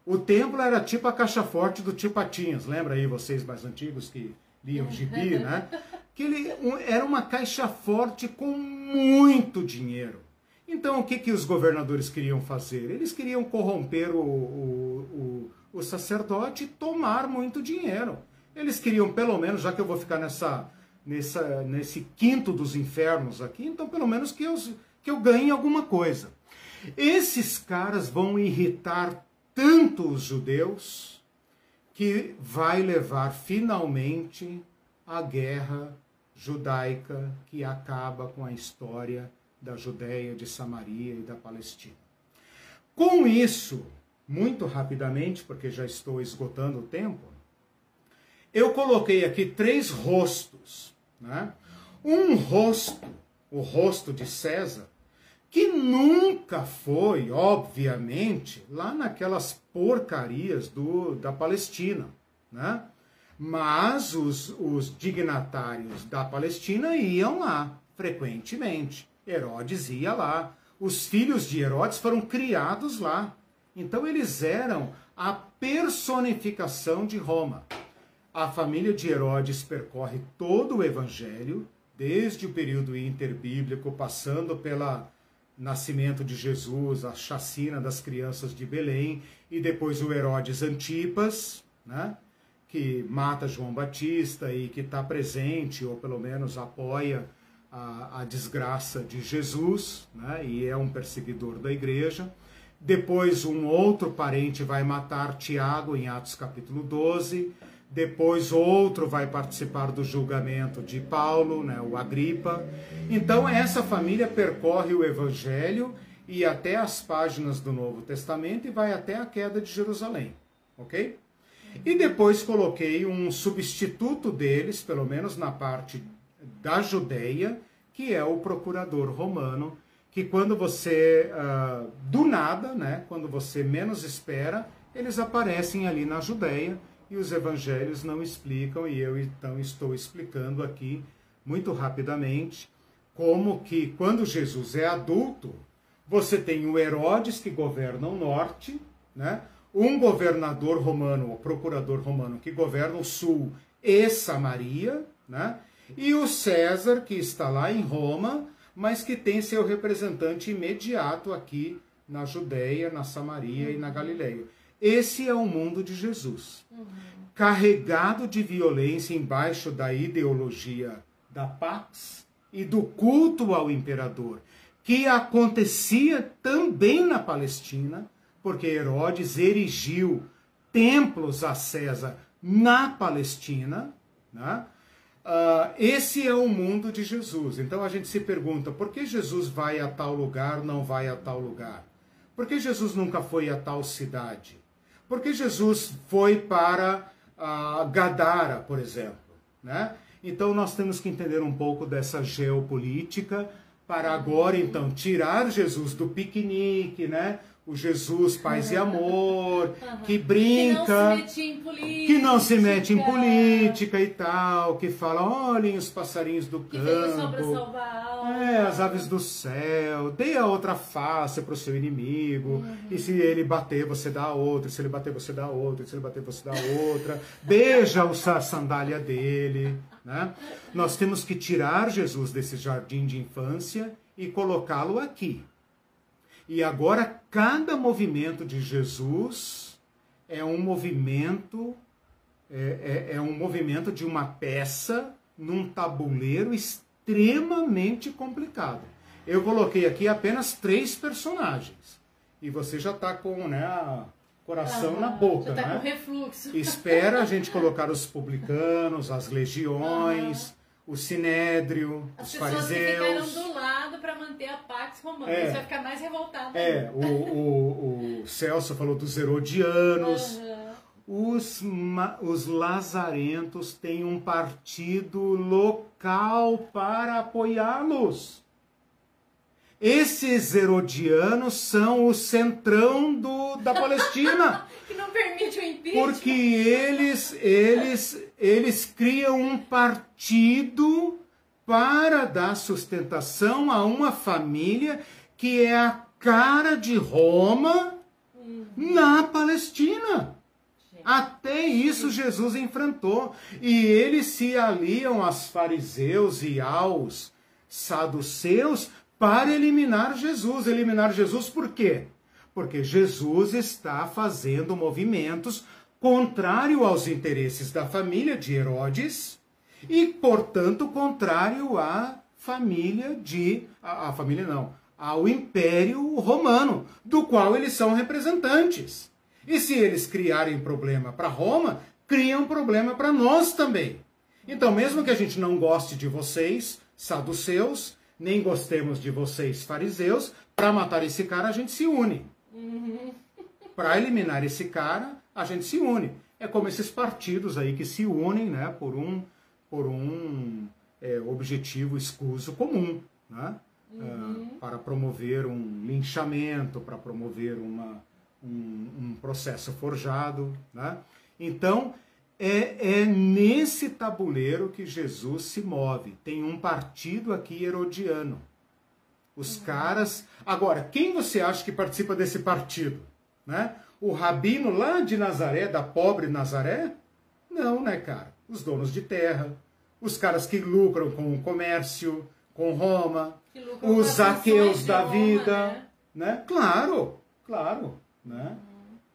O templo era tipo a caixa forte do Tio Patinhas. Lembra aí vocês mais antigos que liam gibi, né? *laughs* Que ele era uma caixa forte com muito dinheiro. Então, o que, que os governadores queriam fazer? Eles queriam corromper o, o, o, o sacerdote e tomar muito dinheiro. Eles queriam, pelo menos, já que eu vou ficar nessa, nessa, nesse quinto dos infernos aqui, então pelo menos que eu, que eu ganhe alguma coisa. Esses caras vão irritar tanto os judeus que vai levar finalmente a guerra judaica que acaba com a história da Judéia, de Samaria e da Palestina. Com isso, muito rapidamente, porque já estou esgotando o tempo, eu coloquei aqui três rostos. Né? Um rosto, o rosto de César, que nunca foi, obviamente, lá naquelas porcarias do, da Palestina. Né? Mas os, os dignatários da Palestina iam lá frequentemente. Herodes ia lá. Os filhos de Herodes foram criados lá. Então eles eram a personificação de Roma. A família de Herodes percorre todo o evangelho, desde o período interbíblico, passando pelo nascimento de Jesus, a chacina das crianças de Belém, e depois o Herodes Antipas, né? que mata João Batista e que está presente, ou pelo menos apoia a, a desgraça de Jesus, né? e é um perseguidor da igreja. Depois, um outro parente vai matar Tiago, em Atos capítulo 12. Depois, outro vai participar do julgamento de Paulo, né? o Agripa. Então, essa família percorre o evangelho e até as páginas do Novo Testamento e vai até a queda de Jerusalém. Ok? E depois coloquei um substituto deles, pelo menos na parte da Judéia, que é o procurador romano, que quando você, uh, do nada, né, quando você menos espera, eles aparecem ali na Judéia e os evangelhos não explicam, e eu então estou explicando aqui muito rapidamente como que quando Jesus é adulto, você tem o Herodes que governa o norte, né? um governador romano, o procurador romano, que governa o sul e Samaria, né? e o César, que está lá em Roma, mas que tem seu representante imediato aqui na Judéia, na Samaria e na Galileia. Esse é o mundo de Jesus. Uhum. Carregado de violência embaixo da ideologia da Pax e do culto ao imperador, que acontecia também na Palestina, porque Herodes erigiu templos a César na Palestina, né? Uh, esse é o mundo de Jesus. Então a gente se pergunta: por que Jesus vai a tal lugar, não vai a tal lugar? Por que Jesus nunca foi a tal cidade? Por que Jesus foi para uh, Gadara, por exemplo? Né? Então nós temos que entender um pouco dessa geopolítica para agora então tirar Jesus do piquenique, né? O Jesus paz e amor, que brinca,
que
não se mete em política e tal, que fala, olhem os passarinhos do
que
campo, é, as aves do céu, dê a outra face para o seu inimigo, uhum. e se ele bater, você dá outra, se ele bater, você dá outra, se ele bater, você dá outra, beija a sandália dele, né? Nós temos que tirar Jesus desse jardim de infância e colocá-lo aqui, e agora cada movimento de Jesus é um movimento é, é, é um movimento de uma peça num tabuleiro extremamente complicado. Eu coloquei aqui apenas três personagens e você já está com né, a coração ah, na boca,
já tá
né?
Com refluxo.
Espera a gente *laughs* colocar os publicanos, as legiões, o sinédrio,
As
os fariseus.
Que do lado para manter a Pax Romana. É, Você vai ficar mais revoltado.
É, o, o, o, Celso falou dos herodianos. Uhum. os, os lazarentos têm um partido local para apoiá-los. Esses herodianos são o centrão do, da Palestina. *laughs*
que não permite o impeachment.
Porque eles, eles, eles criam um partido para dar sustentação a uma família que é a cara de Roma uhum. na Palestina. Até isso Jesus enfrentou. E eles se aliam aos fariseus e aos saduceus para eliminar Jesus. Eliminar Jesus por quê? Porque Jesus está fazendo movimentos contrário aos interesses da família de Herodes e, portanto, contrário à família de. A, família não, ao Império Romano, do qual eles são representantes. E se eles criarem problema para Roma, criam problema para nós também. Então, mesmo que a gente não goste de vocês, saduceus, nem gostemos de vocês, fariseus, para matar esse cara a gente se une. Uhum. Para eliminar esse cara, a gente se une. É como esses partidos aí que se unem né, por um, por um é, objetivo escuso comum. Né? Uhum. Uh, para promover um linchamento, para promover uma, um, um processo forjado. Né? Então, é, é, nesse tabuleiro que Jesus se move. Tem um partido aqui herodiano. Os uhum. caras. Agora, quem você acha que participa desse partido? Né? O rabino lá de Nazaré, da pobre Nazaré? Não, né, cara? Os donos de terra, os caras que lucram com o comércio, com Roma, os zaqueus da Roma, vida. Né? né? Claro, claro. Né?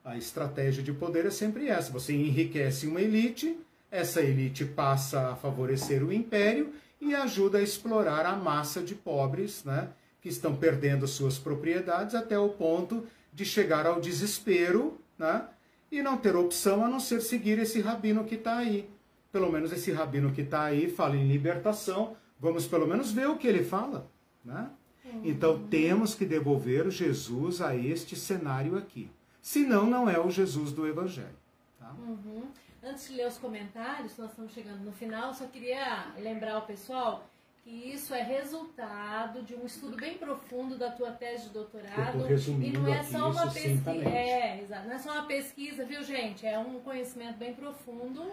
A estratégia de poder é sempre essa. Você enriquece uma elite, essa elite passa a favorecer o império e ajuda a explorar a massa de pobres né, que estão perdendo suas propriedades até o ponto de chegar ao desespero né, e não ter opção a não ser seguir esse rabino que está aí. Pelo menos esse rabino que está aí fala em libertação, vamos pelo menos ver o que ele fala. Né? Então temos que devolver Jesus a este cenário aqui. Senão, não é o Jesus do Evangelho. Tá?
Uhum. Antes de ler os comentários, nós estamos chegando no final, só queria lembrar o pessoal que isso é resultado de um estudo bem profundo da tua tese de doutorado.
E
não é só uma pesquisa. É, exato. Não é só uma pesquisa, viu, gente? É um conhecimento bem profundo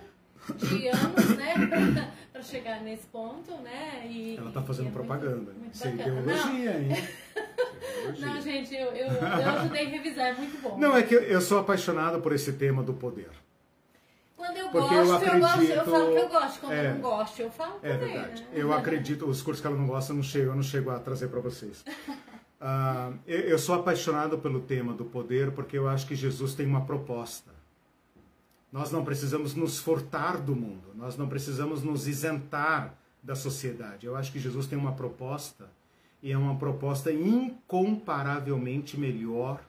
de anos, né, para chegar nesse ponto, né?
E, Ela está fazendo é propaganda. Muito, muito Isso é ideologia, hein? *laughs*
Não, gente, eu, eu, eu ajudei a revisar, é muito bom.
Não, é que eu sou apaixonado por esse tema do poder.
Quando eu Porque gosto, eu, acredito, eu, gosto, eu falo que eu gosto. Quando é, eu não gosto, eu falo
É também, verdade. Né? Eu acredito, os cursos que ela não gosta, eu não chego, eu não chego a trazer para vocês. Uh, *laughs* eu, eu sou apaixonado pelo tema do poder porque eu acho que Jesus tem uma proposta. Nós não precisamos nos furtar do mundo, nós não precisamos nos isentar da sociedade. Eu acho que Jesus tem uma proposta e é uma proposta incomparavelmente melhor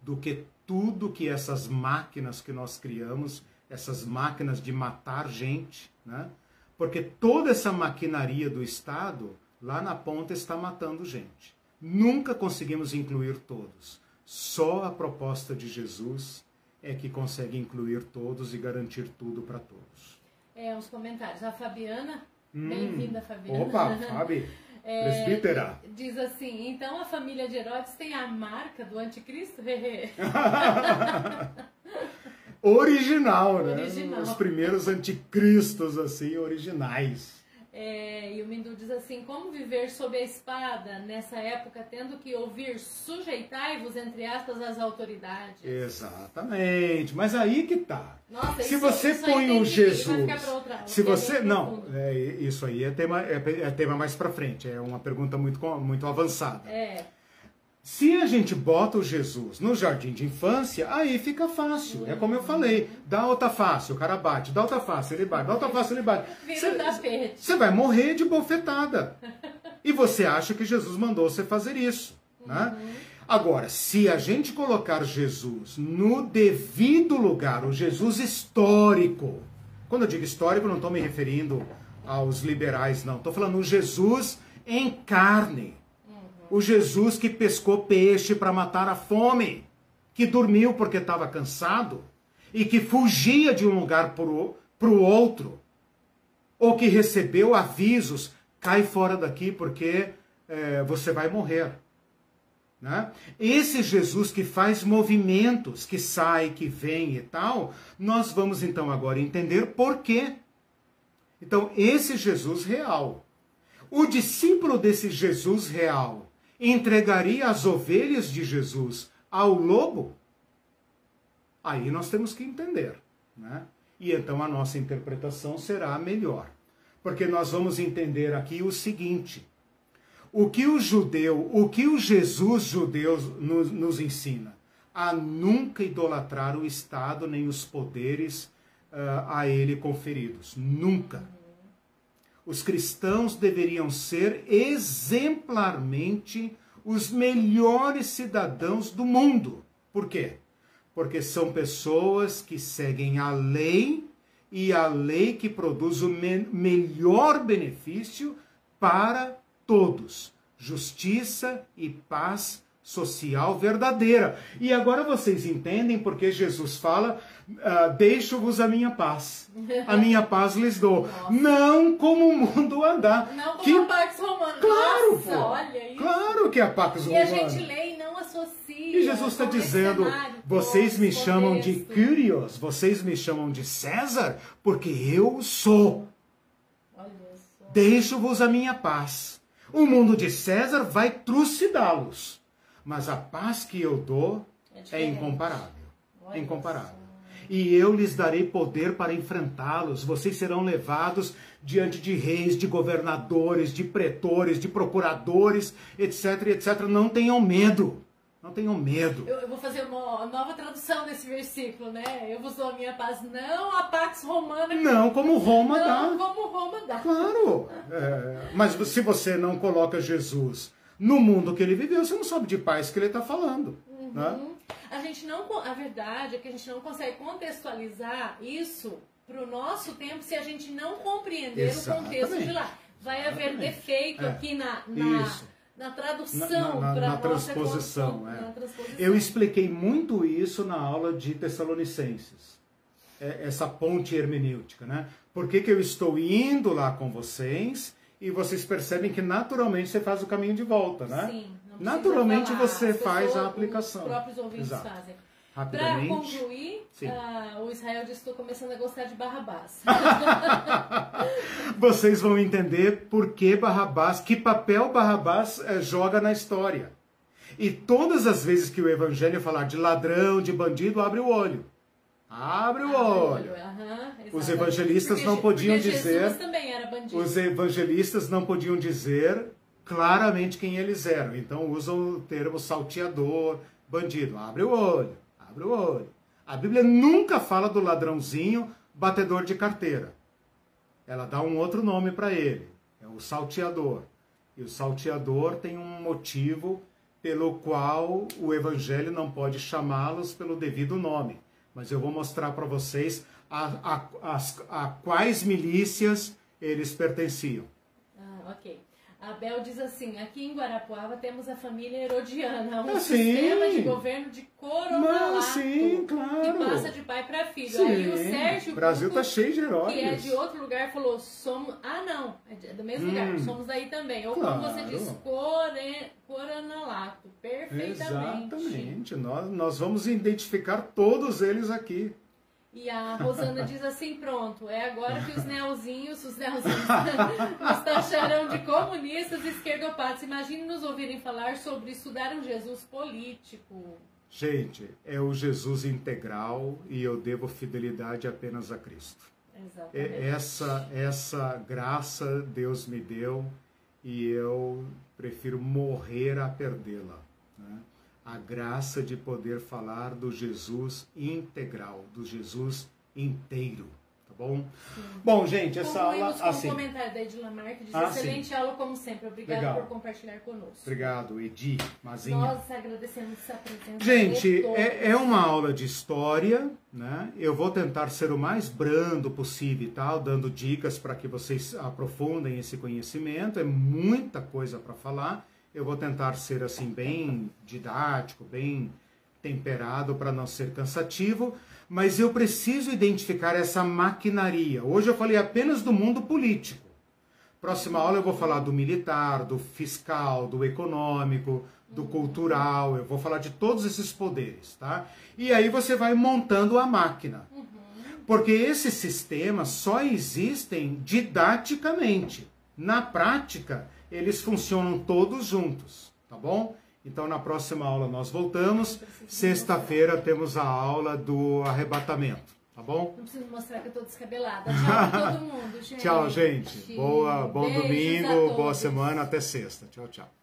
do que tudo que essas máquinas que nós criamos, essas máquinas de matar gente, né? Porque toda essa maquinaria do Estado lá na ponta está matando gente. Nunca conseguimos incluir todos. Só a proposta de Jesus é que consegue incluir todos e garantir tudo para todos.
É, os comentários. A Fabiana, hum. bem-vinda, Fabiana.
Opa, *laughs* Fabi. É, Presbítera.
Diz assim, então a família de Herodes tem a marca do anticristo? *laughs* *laughs*
Original, né? Original. Os primeiros anticristos, assim, originais.
É, e o Mindu diz assim: como viver sob a espada nessa época, tendo que ouvir sujeitai-vos, entre aspas, às autoridades?
Exatamente, mas aí que tá.
Nossa,
se
isso,
você
isso
põe um Jesus.
Outra,
se você. Não, é, isso aí é tema, é, é tema mais pra frente, é uma pergunta muito, muito avançada.
É.
Se a gente bota o Jesus no jardim de infância, aí fica fácil. É como eu falei, dá outra face, o cara bate, dá outra face, ele bate, dá outra face, ele bate. Você vai morrer de bofetada. E você acha que Jesus mandou você fazer isso. Né? Uhum. Agora, se a gente colocar Jesus no devido lugar, o Jesus histórico, quando eu digo histórico, não estou me referindo aos liberais, não. Estou falando o Jesus em carne o Jesus que pescou peixe para matar a fome, que dormiu porque estava cansado. e que fugia de um lugar para o outro, ou que recebeu avisos, cai fora daqui porque é, você vai morrer. Né? Esse Jesus que faz movimentos, que sai, que vem e tal, nós vamos então agora entender por quê. Então, esse Jesus real, o discípulo desse Jesus real, entregaria as ovelhas de Jesus ao lobo? Aí nós temos que entender. Né? E então a nossa interpretação será melhor. Porque nós vamos entender aqui o seguinte: o que o judeu, o que o Jesus judeu nos, nos ensina? A nunca idolatrar o Estado nem os poderes uh, a ele conferidos. Nunca. Os cristãos deveriam ser exemplarmente os melhores cidadãos do mundo. Por quê? porque são pessoas que seguem a lei e a lei que produz o me melhor benefício para todos. Justiça e paz social verdadeira. E agora vocês entendem porque Jesus fala: uh, Deixo-vos a minha paz. A minha paz lhes dou. *laughs* Nossa. Não como o mundo andar.
Não como que... a Pax Romana.
Claro,
Nossa,
pô.
olha isso.
Claro que é a Pax Romana.
E a gente lê e não associa.
E Jesus está dizendo: vocês me chamam de Kyrios, vocês me chamam de César, porque eu sou. Deixo-vos a minha paz. O mundo de César vai trucidá-los, mas a paz que eu dou é, é incomparável. É incomparável. E eu lhes darei poder para enfrentá-los. Vocês serão levados diante de reis, de governadores, de pretores, de procuradores, etc, etc. Não tenham medo. Não tenham medo.
Eu, eu, vou fazer uma nova tradução desse versículo, né? Eu vos dou a minha paz, não a Pax Romana.
Não como Roma
não
dá.
Não como Roma dá.
Claro. É, mas se você não coloca Jesus no mundo que ele viveu, você não sabe de paz que ele está falando. Uhum. Né?
A gente não, a verdade é que a gente não consegue contextualizar isso para o nosso tempo se a gente não compreender Exatamente. o contexto de lá. Vai haver defeito é. aqui na, na na tradução,
na, na, na transposição, é. na, transposição. Eu expliquei muito isso na aula de Tessalonicenses. É, essa ponte hermenêutica, né? Por que, que eu estou indo lá com vocês e vocês percebem que naturalmente você faz o caminho de volta, né?
Sim,
naturalmente você faz a aplicação.
Os próprios ouvintes Exato. fazem.
Para
concluir, uh, o Israel diz: estou começando a gostar de Barrabás. *laughs*
Vocês vão entender por que Barrabás, que papel Barrabás uh, joga na história. E todas as vezes que o evangelho falar de ladrão, de bandido, abre o olho. Abre o olho.
Uhum,
os evangelistas porque, não podiam dizer.
Os
evangelistas não podiam dizer claramente quem eles eram. Então usam o termo salteador, bandido. Abre o olho. Abre o olho. A Bíblia nunca fala do ladrãozinho batedor de carteira. Ela dá um outro nome para ele. É o salteador. E o salteador tem um motivo pelo qual o evangelho não pode chamá-los pelo devido nome. Mas eu vou mostrar para vocês a, a, a, a quais milícias eles pertenciam.
Ah, ok. A Bel diz assim: aqui em Guarapuava temos a família Herodiana, um
ah,
sistema de governo de coronelato
sim, claro.
que passa de pai para filho.
Sim.
Aí o Sérgio,
o Brasil tá cheio de heróis.
que é de outro lugar, falou: somos. Ah, não, é do mesmo hum, lugar, somos daí também. Ou claro. como você diz, core... coronelato. Perfeitamente.
Exatamente. Nós, nós vamos identificar todos eles aqui.
E a Rosana diz assim, pronto, é agora que os neozinhos, os neozinhos *laughs* nos taxarão de comunistas e esquerdopatas. Imagine nos ouvirem falar sobre estudar um Jesus político.
Gente, é o Jesus integral e eu devo fidelidade apenas a Cristo.
Exatamente.
É essa, essa graça Deus me deu e eu prefiro morrer a perdê-la a graça de poder falar do Jesus integral, do Jesus inteiro. Tá bom? Sim. Bom, gente, essa
Concluímos
aula. assim,
um comentário da Edila Marques, ah, excelente sim. aula, como sempre. Obrigado Legal. por compartilhar conosco.
Obrigado, Edi, Mazinha.
Nós agradecemos essa presença.
Gente, é, é, uma aula de história, né? Eu vou tentar ser o mais brando possível e tal, dando dicas para que vocês aprofundem esse conhecimento. É muita coisa para falar eu vou tentar ser assim bem didático, bem temperado para não ser cansativo, mas eu preciso identificar essa maquinaria. Hoje eu falei apenas do mundo político. Próxima aula eu vou falar do militar, do fiscal, do econômico, do cultural, eu vou falar de todos esses poderes, tá? E aí você vai montando a máquina. Porque esses sistemas só existem didaticamente. Na prática, eles funcionam todos juntos, tá bom? Então, na próxima aula nós voltamos. Sexta-feira temos a aula do arrebatamento, tá bom?
Não preciso mostrar que eu tô descabelada. Tchau todo *laughs* mundo, gente.
Tchau, gente. Boa, bom
Beijos
domingo, boa semana, até sexta. Tchau, tchau.